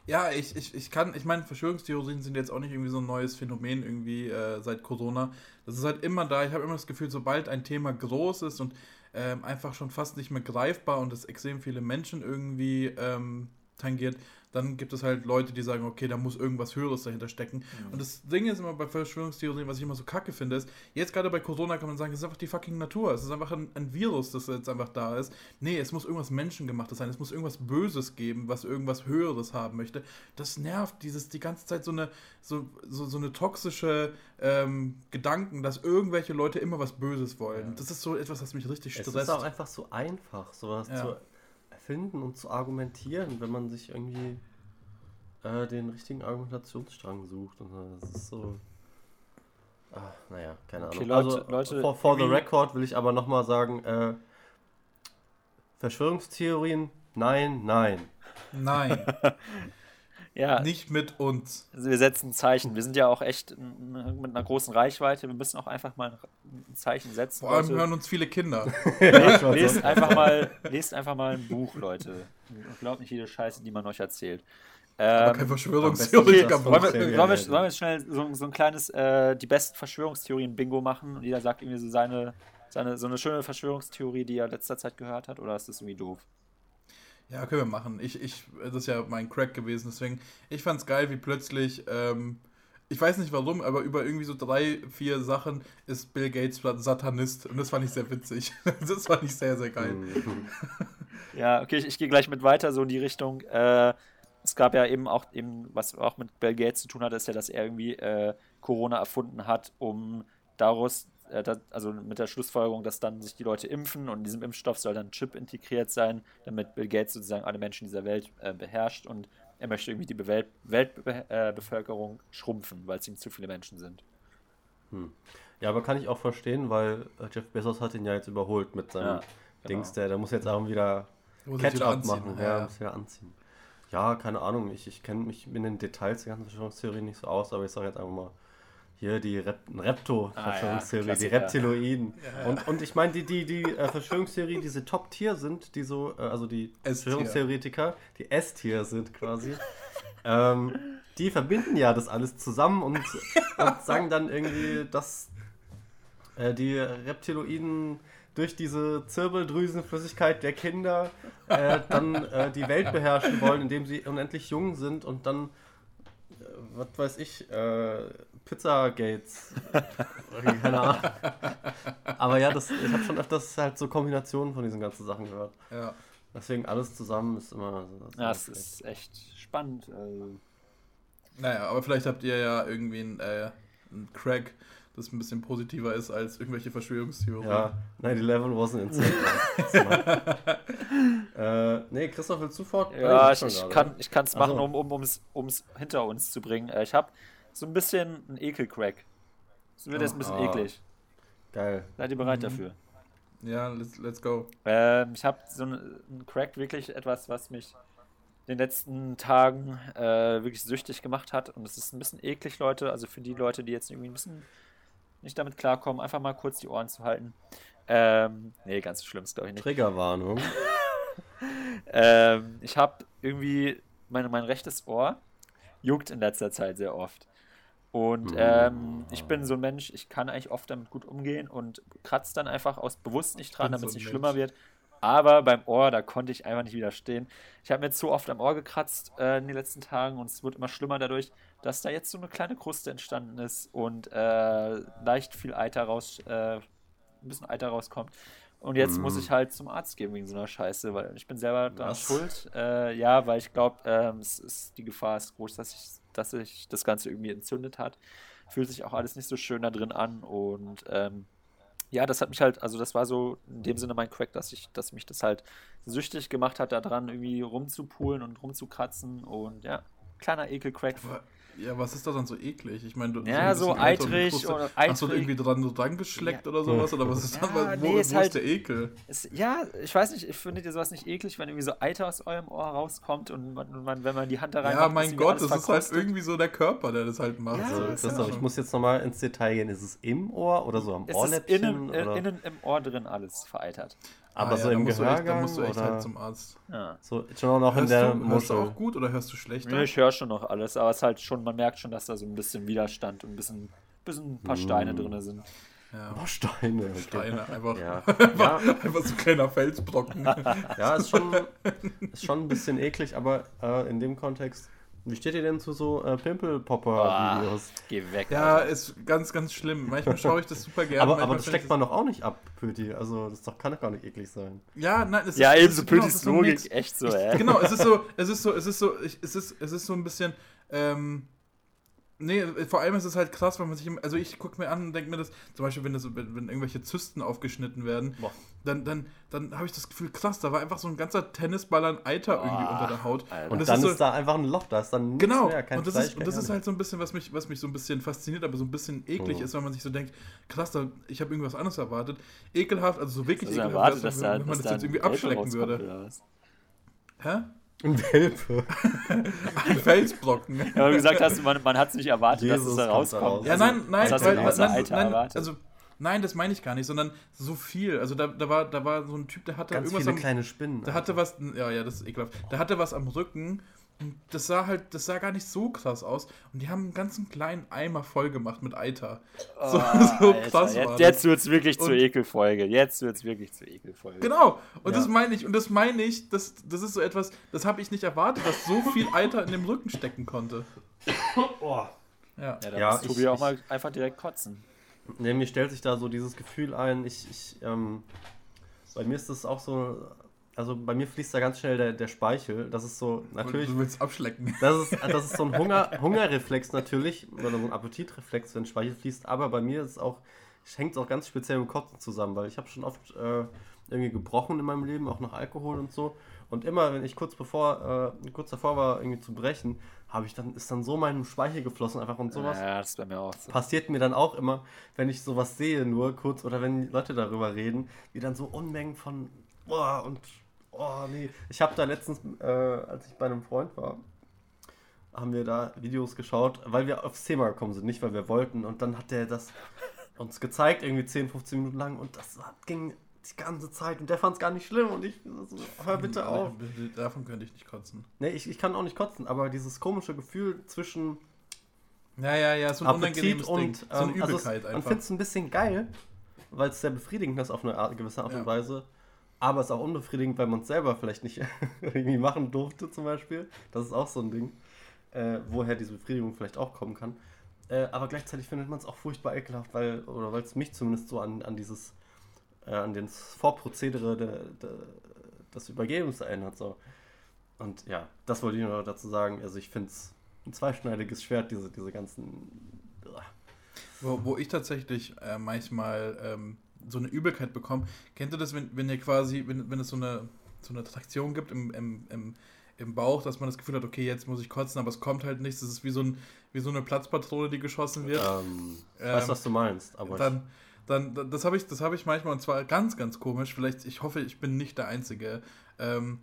Ja, ich, ich, ich kann, ich meine, Verschwörungstheorien sind jetzt auch nicht irgendwie so ein neues Phänomen irgendwie äh, seit Corona. Das ist halt immer da. Ich habe immer das Gefühl, sobald ein Thema groß ist und ähm, einfach schon fast nicht mehr greifbar und es extrem viele Menschen irgendwie ähm, tangiert, dann gibt es halt Leute, die sagen, okay, da muss irgendwas Höheres dahinter stecken. Mhm. Und das Ding ist immer bei Verschwörungstheorien, was ich immer so kacke finde, ist, jetzt gerade bei Corona kann man sagen, es ist einfach die fucking Natur. Es ist einfach ein, ein Virus, das jetzt einfach da ist. Nee, es muss irgendwas Menschengemachtes sein. Es muss irgendwas Böses geben, was irgendwas Höheres haben möchte. Das nervt, dieses die ganze Zeit so eine, so, so, so eine toxische ähm, Gedanken, dass irgendwelche Leute immer was Böses wollen. Ja. Das ist so etwas, was mich richtig stresst. Es ist auch einfach so einfach, sowas ja. zu finden und zu argumentieren, wenn man sich irgendwie äh, den richtigen Argumentationsstrang sucht. Und das ist so. Ach, naja, keine Ahnung. Okay, Leute, also, Leute, for, for the record will ich aber nochmal sagen: äh, Verschwörungstheorien, nein, nein. Nein. Ja. Nicht mit uns. Also wir setzen ein Zeichen. Wir sind ja auch echt mit einer großen Reichweite. Wir müssen auch einfach mal ein Zeichen setzen. Vor allem Leute. hören uns viele Kinder. lest, lest, einfach mal, lest einfach mal ein Buch, Leute. Und glaubt nicht jede Scheiße, die man euch erzählt. Aber kein ähm, Verschwörungstheoretiker. Wollen wir, wollen, wir, wollen wir schnell so, so ein kleines, äh, die besten Verschwörungstheorien-Bingo machen und jeder sagt irgendwie so seine, seine, so eine schöne Verschwörungstheorie, die er letzter Zeit gehört hat, oder ist das irgendwie doof? Ja, können wir machen. Ich, ich, das ist ja mein Crack gewesen, deswegen, ich fand's geil, wie plötzlich, ähm, ich weiß nicht warum, aber über irgendwie so drei, vier Sachen ist Bill Gates Satanist und das fand ich sehr witzig. das fand ich sehr, sehr geil. ja, okay, ich, ich gehe gleich mit weiter so in die Richtung. Äh, es gab ja eben auch, eben, was auch mit Bill Gates zu tun hat, ist ja, dass er irgendwie äh, Corona erfunden hat, um daraus äh, also mit der Schlussfolgerung, dass dann sich die Leute impfen und in diesem Impfstoff soll dann ein Chip integriert sein, damit Bill Gates sozusagen alle Menschen dieser Welt äh, beherrscht und er möchte irgendwie die Welt Weltbevölkerung äh, schrumpfen, weil es ihm zu viele Menschen sind. Hm. Ja, aber kann ich auch verstehen, weil äh, Jeff Bezos hat ihn ja jetzt überholt mit seinem ja, genau. Dings, der, der muss jetzt auch wieder Catch-up machen, ja, ja. muss wieder anziehen. Ja, keine Ahnung, ich, ich kenne mich in den Details der ganzen Verschwörungstheorie nicht so aus, aber ich sage jetzt einfach mal, hier die Rep Repto-Verschwörungstheorie, ah, ja, die Reptiloiden. Ja. Und, und ich meine, die, die, die äh, Verschwörungstheorie, diese Top-Tier sind, die so, äh, also die Verschwörungstheoretiker, die S-Tier sind quasi, ähm, die verbinden ja das alles zusammen und, und sagen dann irgendwie, dass äh, die Reptiloiden durch diese Zirbeldrüsenflüssigkeit der Kinder äh, dann äh, die Welt beherrschen wollen, indem sie unendlich jung sind und dann, was weiß ich, äh, Pizzagates. Keine Ahnung. Aber ja, das, ich habe schon öfters halt so Kombinationen von diesen ganzen Sachen gehört. Ja. Deswegen alles zusammen ist immer. So, ja, es ist echt spannend. Also. Naja, aber vielleicht habt ihr ja irgendwie einen, äh, einen Crack, das ein bisschen positiver ist als irgendwelche Verschwörungstheorien. Ja, 9-11 wasn't insane. äh, nee, Christoph, willst du fort? Ja, ich, ich, kann es machen, um es um, um's hinter uns zu bringen. Äh, ich habe so ein bisschen ein Ekelcrack. So wird jetzt ein bisschen oh. eklig. Geil. Seid ihr bereit mhm. dafür? Ja, let's, let's go. Ähm, ich habe so einen Crack wirklich etwas, was mich in den letzten Tagen äh, wirklich süchtig gemacht hat. Und es ist ein bisschen eklig, Leute. Also für die Leute, die jetzt irgendwie ein bisschen nicht damit klarkommen, einfach mal kurz die Ohren zu halten. Ähm, nee, ganz so schlimm ist glaube ich nicht. Triggerwarnung. ähm, ich habe irgendwie meine, mein rechtes Ohr juckt in letzter Zeit sehr oft. Und ähm, ich bin so ein Mensch, ich kann eigentlich oft damit gut umgehen und kratze dann einfach aus bewusst nicht dran, damit es so nicht Mensch. schlimmer wird. Aber beim Ohr, da konnte ich einfach nicht widerstehen. Ich habe mir zu oft am Ohr gekratzt äh, in den letzten Tagen und es wird immer schlimmer dadurch, dass da jetzt so eine kleine Kruste entstanden ist und äh, leicht viel Eiter raus, äh, ein bisschen Eiter rauskommt. Und jetzt mm. muss ich halt zum Arzt gehen wegen so einer Scheiße, weil ich bin selber daran schuld. Äh, ja, weil ich glaube, ähm, die Gefahr ist groß, dass ich dass sich das Ganze irgendwie entzündet hat. Fühlt sich auch alles nicht so schön da drin an und ähm, ja, das hat mich halt, also das war so in dem Sinne mein Crack, dass ich, dass mich das halt süchtig gemacht hat, da dran irgendwie rumzupulen und rumzukratzen und ja, kleiner Ekelcrack. Aber, ja, was ist da dann so eklig? Ich meine, du Ja, so und eitrig oder Hast du eitrig. irgendwie dran, so dran geschleckt oder sowas? Oder was ist Ja, das? Wo, nee, wo ist ist, halt- der Ekel? Es, ja, ich weiß nicht, ich finde dir sowas nicht eklig, wenn irgendwie so Eiter aus eurem Ohr rauskommt und man, man wenn man die Hand da rein Ja, mein Gott, das ist halt irgendwie so der Körper, der das halt macht. Ja, so. das Also, ist Christoph, ich muss jetzt nochmal ins Detail gehen. Ist es im Ohr oder so am Es ist Ohrläppchen? innen, äh, oder? innen im Ohr drin alles vereitert. Aber Ah, so ja, im da musst du echt, Da Gehörgang musst du echt oder halt zum Arzt. Ja. so schon noch in Hörst, der du, hörst du auch gut oder hörst du schlechter? Ich höre schon noch alles, aber es ist halt schon, man merkt schon, dass da so ein bisschen Widerstand und ein bisschen, bisschen ein paar Steine drin sind. Ja. Oh, Steine. Okay. Steine, einfach, Ja. einfach, Ja. einfach so ein kleiner Felsbrocken. Ja, ist schon, ist schon ein bisschen eklig, aber äh, in dem Kontext. Wie steht ihr denn zu so äh, Pimple-Popper-Videos? Geh weg. ja, Alter. ist ganz, ganz schlimm. Manchmal schaue ich das super gerne. aber, aber das steckt man doch auch nicht ab, Pöti. Also, das doch, kann doch gar nicht eklig sein. Ja, nein, es ja, ist, eben es so genau, Pötis es ist Mix. Logik, echt so, Ich, ey. genau, es ist so, es ist so, es ist so, ich, es ist, es ist so ein bisschen, ähm, nee, vor allem ist es halt krass, wenn man sich, im- also ich gucke mir an und denke mir das, zum Beispiel, wenn, das, wenn, wenn irgendwelche Zysten aufgeschnitten werden, Boah. dann, dann, dann habe ich das Gefühl, krass, da war einfach so ein ganzer Tennisball an Eiter irgendwie Boah, unter der Haut. Alter. Und das dann ist ist, so- da einfach ein Loch, da ist dann nichts Genau, mehr, kein und das, Fleisch, ist, und das ist halt so ein bisschen, was mich, was mich so ein bisschen fasziniert, aber so ein bisschen eklig Oh. ist, wenn man sich so denkt, krass, da, ich habe irgendwas anderes erwartet. Ekelhaft, also so wirklich Also ekelhaft, erwartet, dass wenn, da, wenn man dass das da jetzt irgendwie abschlecken würde. Hä? Ein Welpe. Ein Felsbrocken. Ja, weil du gesagt hast, man, man hat es nicht erwartet, dass Jesus es da kommt da rauskommt. raus. Ja, Also, nein, nein, was hast du weil, weil, nein, nein, erwartet? also nein, das meine ich gar nicht, sondern so viel. Also da, da war, da war so ein Typ, der hatte Ganz irgendwas viele am, kleine Spinnen. der hatte was, ja, ja, das ist ekelhaft. Der hatte was am Rücken. Und das sah halt, das sah gar nicht so krass aus. Und die haben einen ganzen kleinen Eimer voll gemacht mit Eiter. So, so Oh, Alter, krass war Jetzt, das. jetzt wird es wirklich zur Und- Ekelfolge. Jetzt wird es wirklich zur Ekelfolge. Genau, und Ja. das meine ich, und das meine ich, das, das ist so etwas, das habe ich nicht erwartet, dass so viel Eiter in dem Rücken stecken konnte. Oh. Ja. Ja, da Ja, muss ich- Tobi auch mal einfach direkt kotzen. Nee, mir stellt sich da so dieses Gefühl ein, ich, ich ähm, bei mir ist das auch so, also bei mir fließt da ganz schnell der, der Speichel. Das ist so, natürlich, Du willst abschlecken. das ist, das ist so ein Hunger, Hungerreflex natürlich, oder so ein Appetitreflex, wenn Speichel fließt, aber bei mir ist es auch, hängt es auch ganz speziell mit Kotzen zusammen, weil ich habe schon oft äh, irgendwie gebrochen in meinem Leben, auch nach Alkohol und so. Und immer, wenn ich kurz bevor, äh, kurz davor war, irgendwie zu brechen, habe ich dann, ist dann so mein Speichel geflossen einfach und sowas Ja, das ist bei mir auch so. passiert mir dann auch immer, wenn ich sowas sehe, nur kurz oder wenn Leute darüber reden, wie dann so Unmengen von boah und oh nee. Ich habe da letztens, äh, als ich bei einem Freund war, haben wir da Videos geschaut, weil wir aufs Thema gekommen sind, nicht weil wir wollten. Und dann hat der das uns gezeigt, irgendwie 10, 15 Minuten lang und das ging die ganze Zeit und der fand es gar nicht schlimm und ich so, hör bitte auf. Davon könnte ich nicht kotzen. Nee, ich, ich kann auch nicht kotzen, aber dieses komische Gefühl zwischen Ja, ja, ja, so ein Appetit unangenehmes Ding. und So eine ähm, also es, Übelkeit man einfach. findet es ein bisschen geil, weil es sehr befriedigend ist auf eine Art, gewisse Art Ja. und Weise. Aber es ist auch unbefriedigend, weil man es selber vielleicht nicht irgendwie machen durfte, zum Beispiel. Das ist auch so ein Ding, äh, woher diese Befriedigung vielleicht auch kommen kann. Äh, aber gleichzeitig findet man es auch furchtbar ekelhaft, weil, oder weil es mich zumindest so an, an dieses, äh, an das Vorprozedere der, der, des Übergebens erinnert. So. Und ja, das wollte ich nur dazu sagen. Also ich finde es ein zweischneidiges Schwert, diese, diese ganzen. Wo, wo ich tatsächlich äh, manchmal ähm, so eine Übelkeit bekomme. Kennt ihr das, wenn, wenn ihr quasi, wenn, wenn es so eine, so eine Traktion gibt im, im, im, im Bauch, dass man das Gefühl hat, okay, jetzt muss ich kotzen, aber es kommt halt nichts. Das ist wie so, ein, wie so eine Platzpatrone, die geschossen wird. Ähm, ich Ähm, weiß, was du meinst, aber dann, dann, das habe ich, das habe ich manchmal und zwar ganz, ganz komisch. Vielleicht, ich hoffe, ich bin nicht der Einzige. Ähm,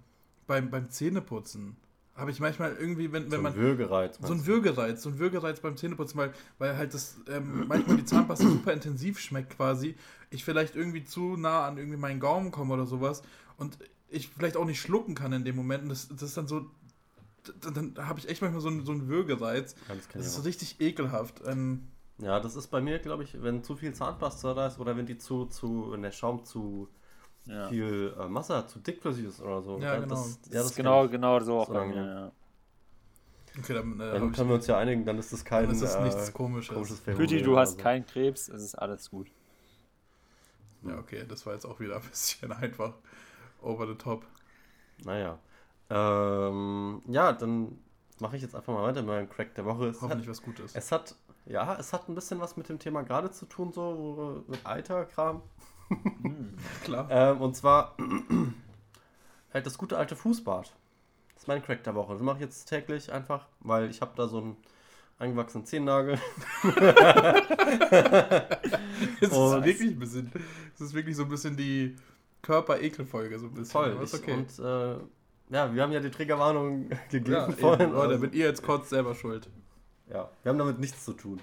beim, beim Zähneputzen habe ich manchmal irgendwie, wenn, wenn so man ein Würgereiz. so ein? Würgereiz, so ein Würgereiz beim Zähneputzen, weil, weil halt das ähm, manchmal die Zahnpasta super intensiv schmeckt quasi. Ich vielleicht irgendwie zu nah an irgendwie meinen Gaumen komme oder sowas und ich vielleicht auch nicht schlucken kann in dem Moment. Und das, das ist dann so, dann, dann habe ich echt manchmal so einen, so einen Würgereiz. Ja, das Das ist so richtig ekelhaft. Ähm, ja, das ist bei mir, glaube ich, wenn zu viel Zahnpasta da ist oder wenn die zu, zu wenn der Schaum zu Ja. viel äh, Masse hat, zu dickflüssig ist oder so. Ja, genau. Das, Das ja, ist das genau, genau so auch So bei mir. Ja. okay, dann, äh. Dann können wir uns ja einigen, dann ist das kein. dann ist das äh, nichts komisches. komisches Pütti, Phänomen du hast so. keinen Krebs, es ist alles gut. Ja, okay, das war jetzt auch wieder ein bisschen einfach over the top. Naja. Ähm, ja, dann mache ich jetzt einfach mal weiter mit meinem Crack der Woche. Es hat, Hoffentlich was Gutes. es hat, ja, es hat ein bisschen was mit dem Thema gerade zu tun, so mit Eiterkram. Klar. Ähm, und zwar halt das gute alte Fußbad. Das ist mein Crack der Woche. Das mache ich jetzt täglich einfach, weil ich habe da so einen eingewachsenen Zehennagel. Es ist wirklich ein bisschen, es ist wirklich so ein bisschen die Körper-Ekel-Folge, so ein bisschen. Voll. Ich, okay. Und äh, ja, wir haben ja die Triggerwarnung gegeben ja, vorhin. eben, Leute, also- wenn ihr jetzt kotzt, selber schuld. Ja, wir haben damit nichts zu tun.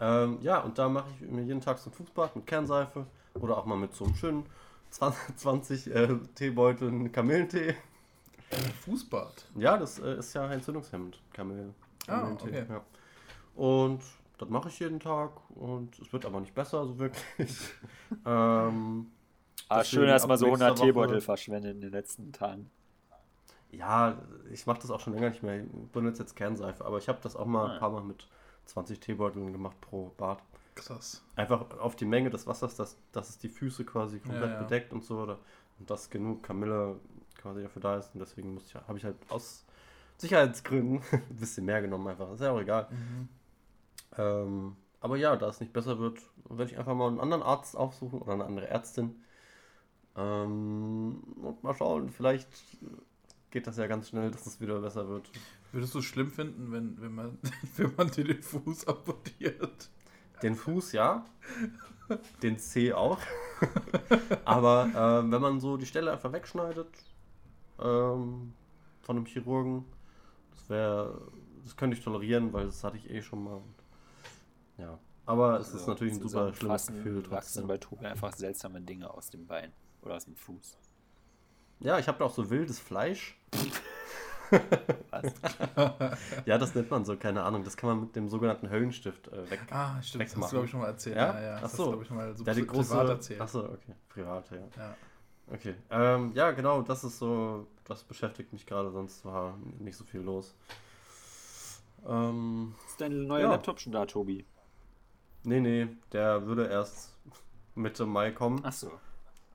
Ähm, ja, und da mache ich mir jeden Tag so ein Fußbad mit Kernseife oder auch mal mit so einem schönen 20, 20 äh, Teebeuteln Kamillentee. Fußbad. Ja, das äh, ist ja entzündungshemmend, Kamille. Ah, Kamillentee, okay. Ja. Und das mache ich jeden Tag und es wird aber nicht besser, so wirklich. ähm, Ah, schön, dass man so nächster 100 Woche- Teebeutel verschwendet in den letzten Tagen. ja, ich mache das auch schon länger nicht mehr. Ich benutze jetzt Kernseife, aber ich habe das auch mal Ah. ein paar Mal mit 20 Teebeuteln gemacht pro Bad. Krass. Einfach auf die Menge des Wassers, dass, dass es die Füße quasi komplett Ja, ja. bedeckt und so. Oder, und dass genug Kamille quasi dafür da ist. Und deswegen muss ich, habe ich halt aus Sicherheitsgründen ein bisschen mehr genommen einfach. Ist ja auch egal. Mhm. Ähm, aber ja, da es nicht besser wird, werde ich einfach mal einen anderen Arzt aufsuchen oder eine andere Ärztin. Ähm, und mal schauen, vielleicht geht das ja ganz schnell, dass es wieder besser wird. Würdest du es schlimm finden, wenn, wenn, man, wenn man dir den Fuß amputiert? Den Fuß ja, den C auch. Aber ähm, wenn man so die Stelle einfach wegschneidet ähm, von einem Chirurgen, das wäre, das könnte ich tolerieren, weil das hatte ich eh schon mal. Ja, aber es ist Also, natürlich ein super schlimmes zusammenfassend Gefühl wachsen trotzdem. bei Tobi einfach seltsame Dinge aus dem Bein oder aus dem Fuß. Ja, ich habe da auch so wildes Fleisch. Was? Ja, das nennt man so, keine Ahnung. Das kann man mit dem sogenannten Höllenstift äh, weg. Ah, stimmt. Das hast Wegmachen. du, glaube ich, schon mal erzählt. Ja? ja. Ach Das so. hast du, glaube ich, schon mal so Ja, die große. privat erzählt. Achso, okay. Privat, ja. Ja. Okay. Ähm, ja, genau, das ist so, das beschäftigt mich gerade, sonst war nicht so viel los. Ähm, Ist dein neuer Ja. Laptop schon da, Tobi? nee, nee, der würde erst Mitte Mai kommen, Achso.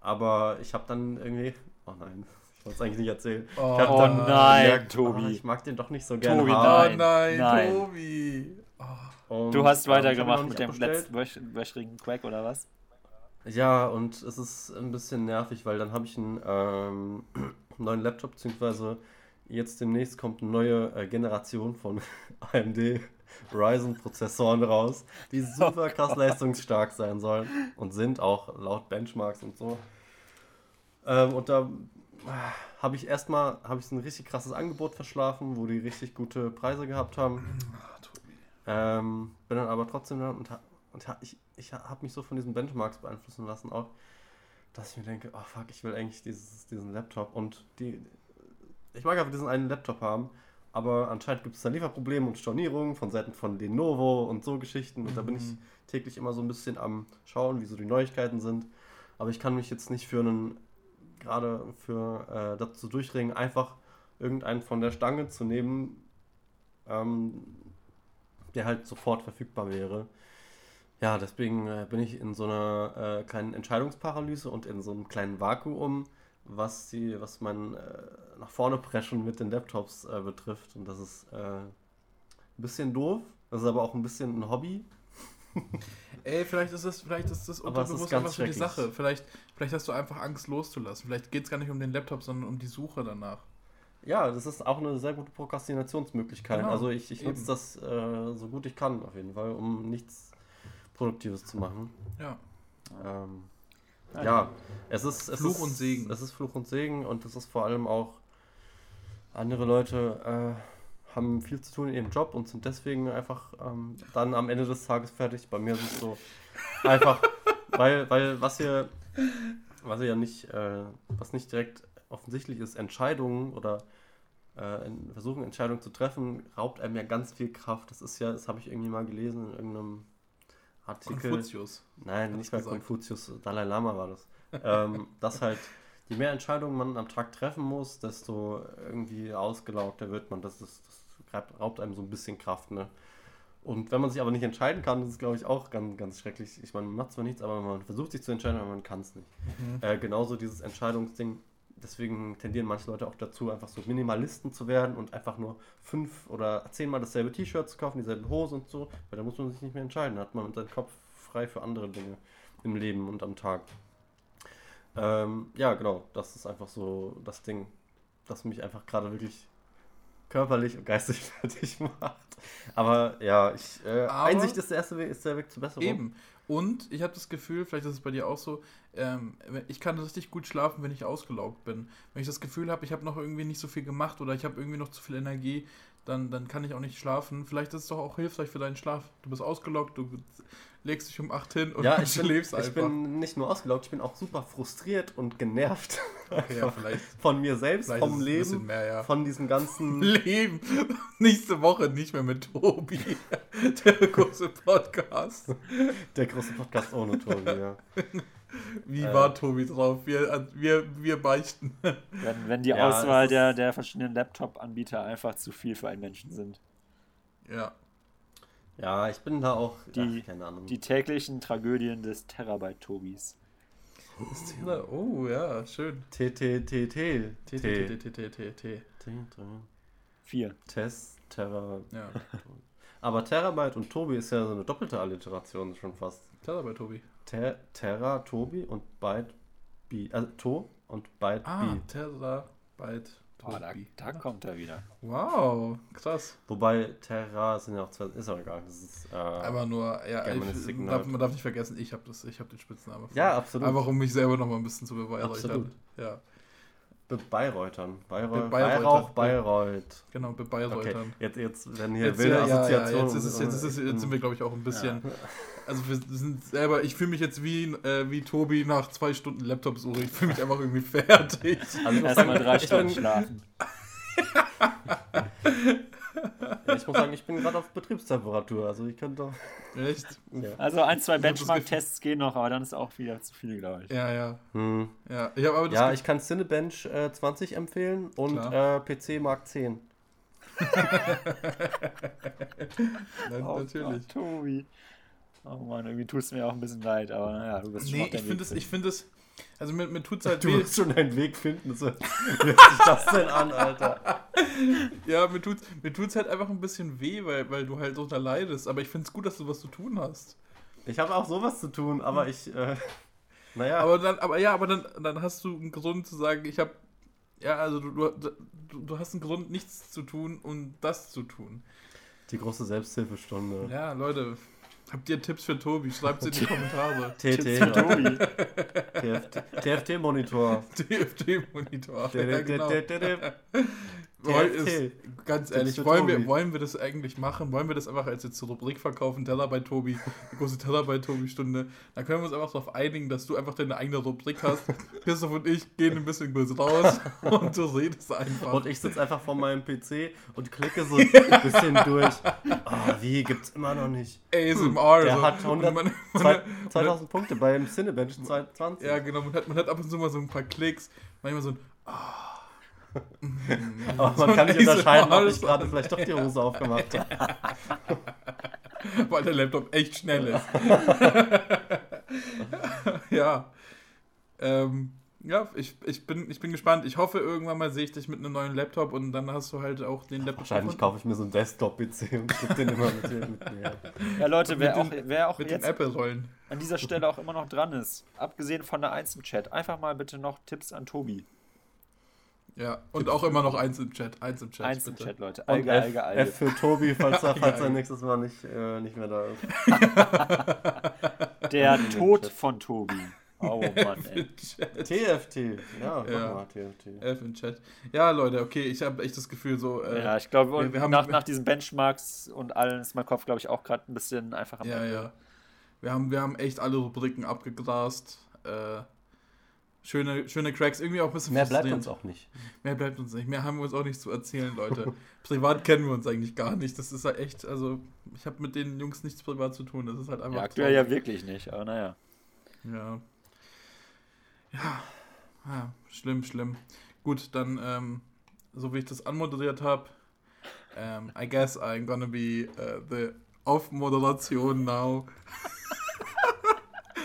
aber ich habe dann irgendwie, oh nein, ich wollte es eigentlich nicht erzählen. Oh, ich hab Oh nein, gemerkt, Tobi. ah, ich mag den doch nicht so gerne Tobi, haben. Oh nein, Nein. Tobi. Oh. Und, Du hast weitergemacht mit dem letzten wöchrigen Quack oder was? Ja, und es ist ein bisschen nervig, weil dann habe ich einen ähm, neuen Laptop, beziehungsweise jetzt demnächst kommt eine neue äh, Generation von AMD Ryzen-Prozessoren raus, die super krass leistungsstark sein sollen und sind auch laut Benchmarks und so. Ähm, und da habe ich erstmal habe ich so ein richtig krasses Angebot verschlafen, wo die richtig gute Preise gehabt haben. Ah. Ähm, bin dann aber trotzdem da und, und ich, ich habe mich so von diesen Benchmarks beeinflussen lassen auch, dass ich mir denke, oh fuck, ich will eigentlich dieses, diesen Laptop und die, ich mag einfach diesen einen Laptop haben, aber anscheinend gibt es da Lieferprobleme und Stornierungen von Seiten von Lenovo und so Geschichten und da bin ich Mhm. täglich immer so ein bisschen am schauen, wie so die Neuigkeiten sind, aber ich kann mich jetzt nicht für einen, gerade für äh, dazu durchringen, einfach irgendeinen von der Stange zu nehmen, ähm, der halt sofort verfügbar wäre. Ja, deswegen äh, bin ich in so einer äh, kleinen Entscheidungsparalyse und in so einem kleinen Vakuum, was die, was mein äh, nach vorne preschen mit den Laptops äh, betrifft. Und das ist äh, ein bisschen doof. Das ist aber auch ein bisschen ein Hobby. Ey, vielleicht ist das, vielleicht ist das Aber es ist unterbewusst ganz einfach so die. Sache. Vielleicht, vielleicht hast du einfach Angst loszulassen. Vielleicht geht es gar nicht um den Laptop, sondern um die Suche danach. Ja, das ist auch eine sehr gute Prokrastinationsmöglichkeit. Genau, also ich, ich nutze das äh, so gut ich kann auf jeden Fall, um nichts Produktives zu machen. Ja. Ähm, ja, es ist es Fluch ist, und Segen. Es ist Fluch und Segen und es ist vor allem auch andere Leute äh, haben viel zu tun in ihrem Job und sind deswegen einfach ähm, dann am Ende des Tages fertig. Bei mir ist es so einfach, weil weil was hier was ja nicht äh, was nicht direkt offensichtlich ist, Entscheidungen oder äh, versuchen Entscheidungen zu treffen, raubt einem ja ganz viel Kraft. Das ist ja, das habe ich irgendwie mal gelesen in irgendeinem Artikel. Konfuzius. Nein, nicht gesagt. Konfuzius, Dalai Lama war das. ähm, dass halt, je mehr Entscheidungen man am Tag treffen muss, desto irgendwie ausgelaugter wird man. Das, ist, das raubt- raubt einem so ein bisschen Kraft, ne? Und wenn man sich aber nicht entscheiden kann, das ist, glaube ich, auch ganz, ganz schrecklich. Ich meine, man macht zwar nichts, aber man versucht sich zu entscheiden, aber man kann es nicht. Mhm. Äh, genauso dieses Entscheidungsding. Deswegen tendieren manche Leute auch dazu, einfach so Minimalisten zu werden und einfach nur fünf oder zehnmal dasselbe T-Shirt zu kaufen, dieselbe Hose und so, weil da muss man sich nicht mehr entscheiden. Da hat man seinen Kopf frei für andere Dinge im Leben und am Tag. Ähm, ja, genau, das ist einfach so das Ding. das mich einfach gerade wirklich körperlich und geistig fertig macht. Aber ja, ich, äh, Aber- Einsicht ist der erste Weg, ist der Weg zur Besserung. Eben. Und ich habe das Gefühl, vielleicht ist es bei dir auch so, ähm, ich kann richtig gut schlafen, wenn ich ausgelaugt bin. Wenn ich das Gefühl habe, ich habe noch irgendwie nicht so viel gemacht oder ich habe irgendwie noch zu viel Energie, dann, dann kann ich auch nicht schlafen. Vielleicht ist es doch auch hilfreich für deinen Schlaf. Du bist ausgelaugt, du legst dich um 8 hin und Ja, ich bin, schläfst ich einfach. bin nicht nur ausgelaugt, ich bin auch super frustriert und genervt okay, ja, vielleicht, von mir selbst, vom Leben, mehr, ja. von diesem ganzen. Leben. Nächste Woche nicht mehr mit Tobi. Der große Podcast. Der große Podcast ohne Ton, ja. Wie Äh. war Tobi drauf? Wir, wir, wir beichten. Wenn, wenn die Ja, Auswahl der, der verschiedenen Laptop-Anbieter einfach zu viel für einen Menschen sind. Ja. Ja, ich bin da auch. Die- ach, keine Ahnung. Die täglichen Tragödien des Terabyte-Tobis. Oh, ja, schön. T, T, T, T, T, T, T, T, T, T, T, T. T, Vier. Test, Terra. Ja. Aber Terabyte und Tobi ist ja so eine doppelte Alliteration schon fast. Bei Tobi. Ter, Terra, Tobi und Byte, B. Also To und Byte, Ah, B. Terabyte Oh, da, da kommt er wieder. Wow, krass. Wobei Terra sind ja auch zwei. Ist auch egal. Das ist, äh, Aber nur, ja, ich, darf, man darf nicht vergessen, ich habe ich hab den Spitznamen. ja, absolut. Einfach um mich selber noch mal ein bisschen zu beweihräuchern. Absolut. Ja, Be Bayreutern. Bayreuth, genau, Okay, beweihräuchern. jetzt, jetzt werden hier Jetzt, wilde ja, ja, ja, Assoziationen. jetzt, ist es, jetzt, ist es, jetzt sind wir, glaube ich, auch ein bisschen. Also, wir sind selber, ich fühle mich jetzt wie, äh, wie Tobi nach zwei Stunden Laptop-Suche. Ich fühle mich einfach irgendwie fertig. Also ich muss Erstmal drei Stunden schlafen. ja, ich muss sagen, ich bin gerade auf Betriebstemperatur. Also ich könnte doch. Echt? Ja. Also ein, zwei Benchmark-Tests gehen noch, aber dann ist auch wieder zu viel, glaube ich. Ja, ja. Hm. Ja, ich habe aber das Ja, ich kann Cinebench äh, 20 empfehlen und äh, PC Mark 10. Nein, Oh natürlich. Gott, Tobi. Oh Mann, irgendwie tut es mir auch ein bisschen leid, aber naja, du bist schon Nee, auf deinem ich finde es. Also mir, mir tut es halt Du weh. wirst schon einen Weg finden. So, wie hört sich das denn an, Alter? Ja, mir tut's, mir tut's halt einfach ein bisschen weh, weil, weil du halt drunter leidest. Aber ich finde es gut, dass du was zu tun hast. Ich habe auch sowas zu tun, aber ich. Äh, naja. Aber dann, aber ja, aber dann, dann hast du einen Grund zu sagen, ich habe, ja, also du, du, du, du hast einen Grund, nichts zu tun, um das zu tun. die große Selbsthilfestunde. Ja, Leute, habt ihr Tipps für Tobi? Schreibt sie in die Kommentare. TT. Für Tobi. TFT-Monitor. TFT-Monitor. Ja, genau. Ist- Ganz ehrlich, wollen wir, wollen wir das eigentlich machen? Wollen wir das einfach als jetzt Rubrik verkaufen? Teller bei Tobi, große Teller bei Tobi-Stunde. Dann können wir uns einfach darauf einigen, dass du einfach deine eigene Rubrik hast. Christoph und ich gehen ein bisschen kurz raus und du redest einfach. Und ich sitze einfach vor meinem PC und klicke so ein bisschen durch. Ah, wie? Gibt's immer noch nicht. ASMR. Der so. hat Und 100, man- zwei- 2000 Punkte beim Cinebench 20. Ja, genau. Man hat, man hat ab und zu mal so ein paar Klicks. Manchmal so ein. Aber man kann nicht unterscheiden, ob ich gerade vielleicht doch die Hose aufgemacht habe. weil der Laptop echt schnell ist. ja. Ähm, ja, ich, ich, bin, ich bin gespannt. Ich hoffe, irgendwann mal sehe ich dich mit einem neuen Laptop und dann hast du halt auch den Laptop Wahrscheinlich gefunden. kaufe ich mir so einen Desktop-PC und schleppe den immer mit, mit mir. Ja, Leute, wer auch, wer auch mit jetzt Apple-Rollen. an dieser Stelle auch immer noch dran ist, abgesehen von der Einzelchat, einfach mal bitte noch Tipps an Tobi. Ja, und auch immer noch eins im Chat. Eins im Chat. Einzelchat, bitte. Leute. Und Alge, F, Alge, Alge. F für Tobi, falls er, falls er nächstes Mal nicht, äh, nicht mehr da ist. Der. Tod von Tobi. Oh Mann, ey. Chat. TFT. Ja, Ja. mal TFT. F im Chat. Ja, Leute, okay, ich habe echt das Gefühl, so. Äh, Ja, ich glaube, wir- wir haben- nach, nach diesen Benchmarks und allen ist mein Kopf, glaube ich, auch gerade ein bisschen einfach am Ja, Ende. ja. Wir haben, wir haben echt alle Rubriken abgegrast. Äh, schöne, schöne Cracks, irgendwie auch ein bisschen Mehr bleibt uns auch nicht. Mehr bleibt uns nicht. Mehr haben wir uns auch nicht zu erzählen, Leute. privat kennen wir uns eigentlich gar nicht. Das ist halt echt, also ich habe mit den Jungs nichts privat zu tun. Das ist halt einfach. Ja, aktuell ja traurig. wirklich nicht, aber naja. Ja. Ja. ja. Schlimm, schlimm. Gut, dann, ähm, so wie ich das anmoderiert habe, ähm, I guess I'm gonna be uh, the Off-Moderation now.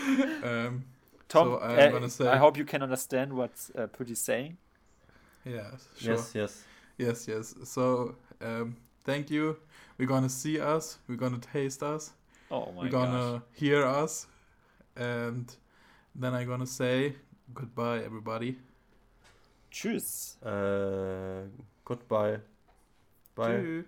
ähm, Tom, So, I'm äh, gonna say- I hope you can understand what uh, Putty's saying. yeah, sure. Yes, yes. Yes, yes. So, um, thank you. We're gonna see us. We're gonna taste us. Oh my we're gonna Gott. hear us. And then I'm gonna say goodbye, everybody. Tschüss. Äh, goodbye. Bye. Tschüss.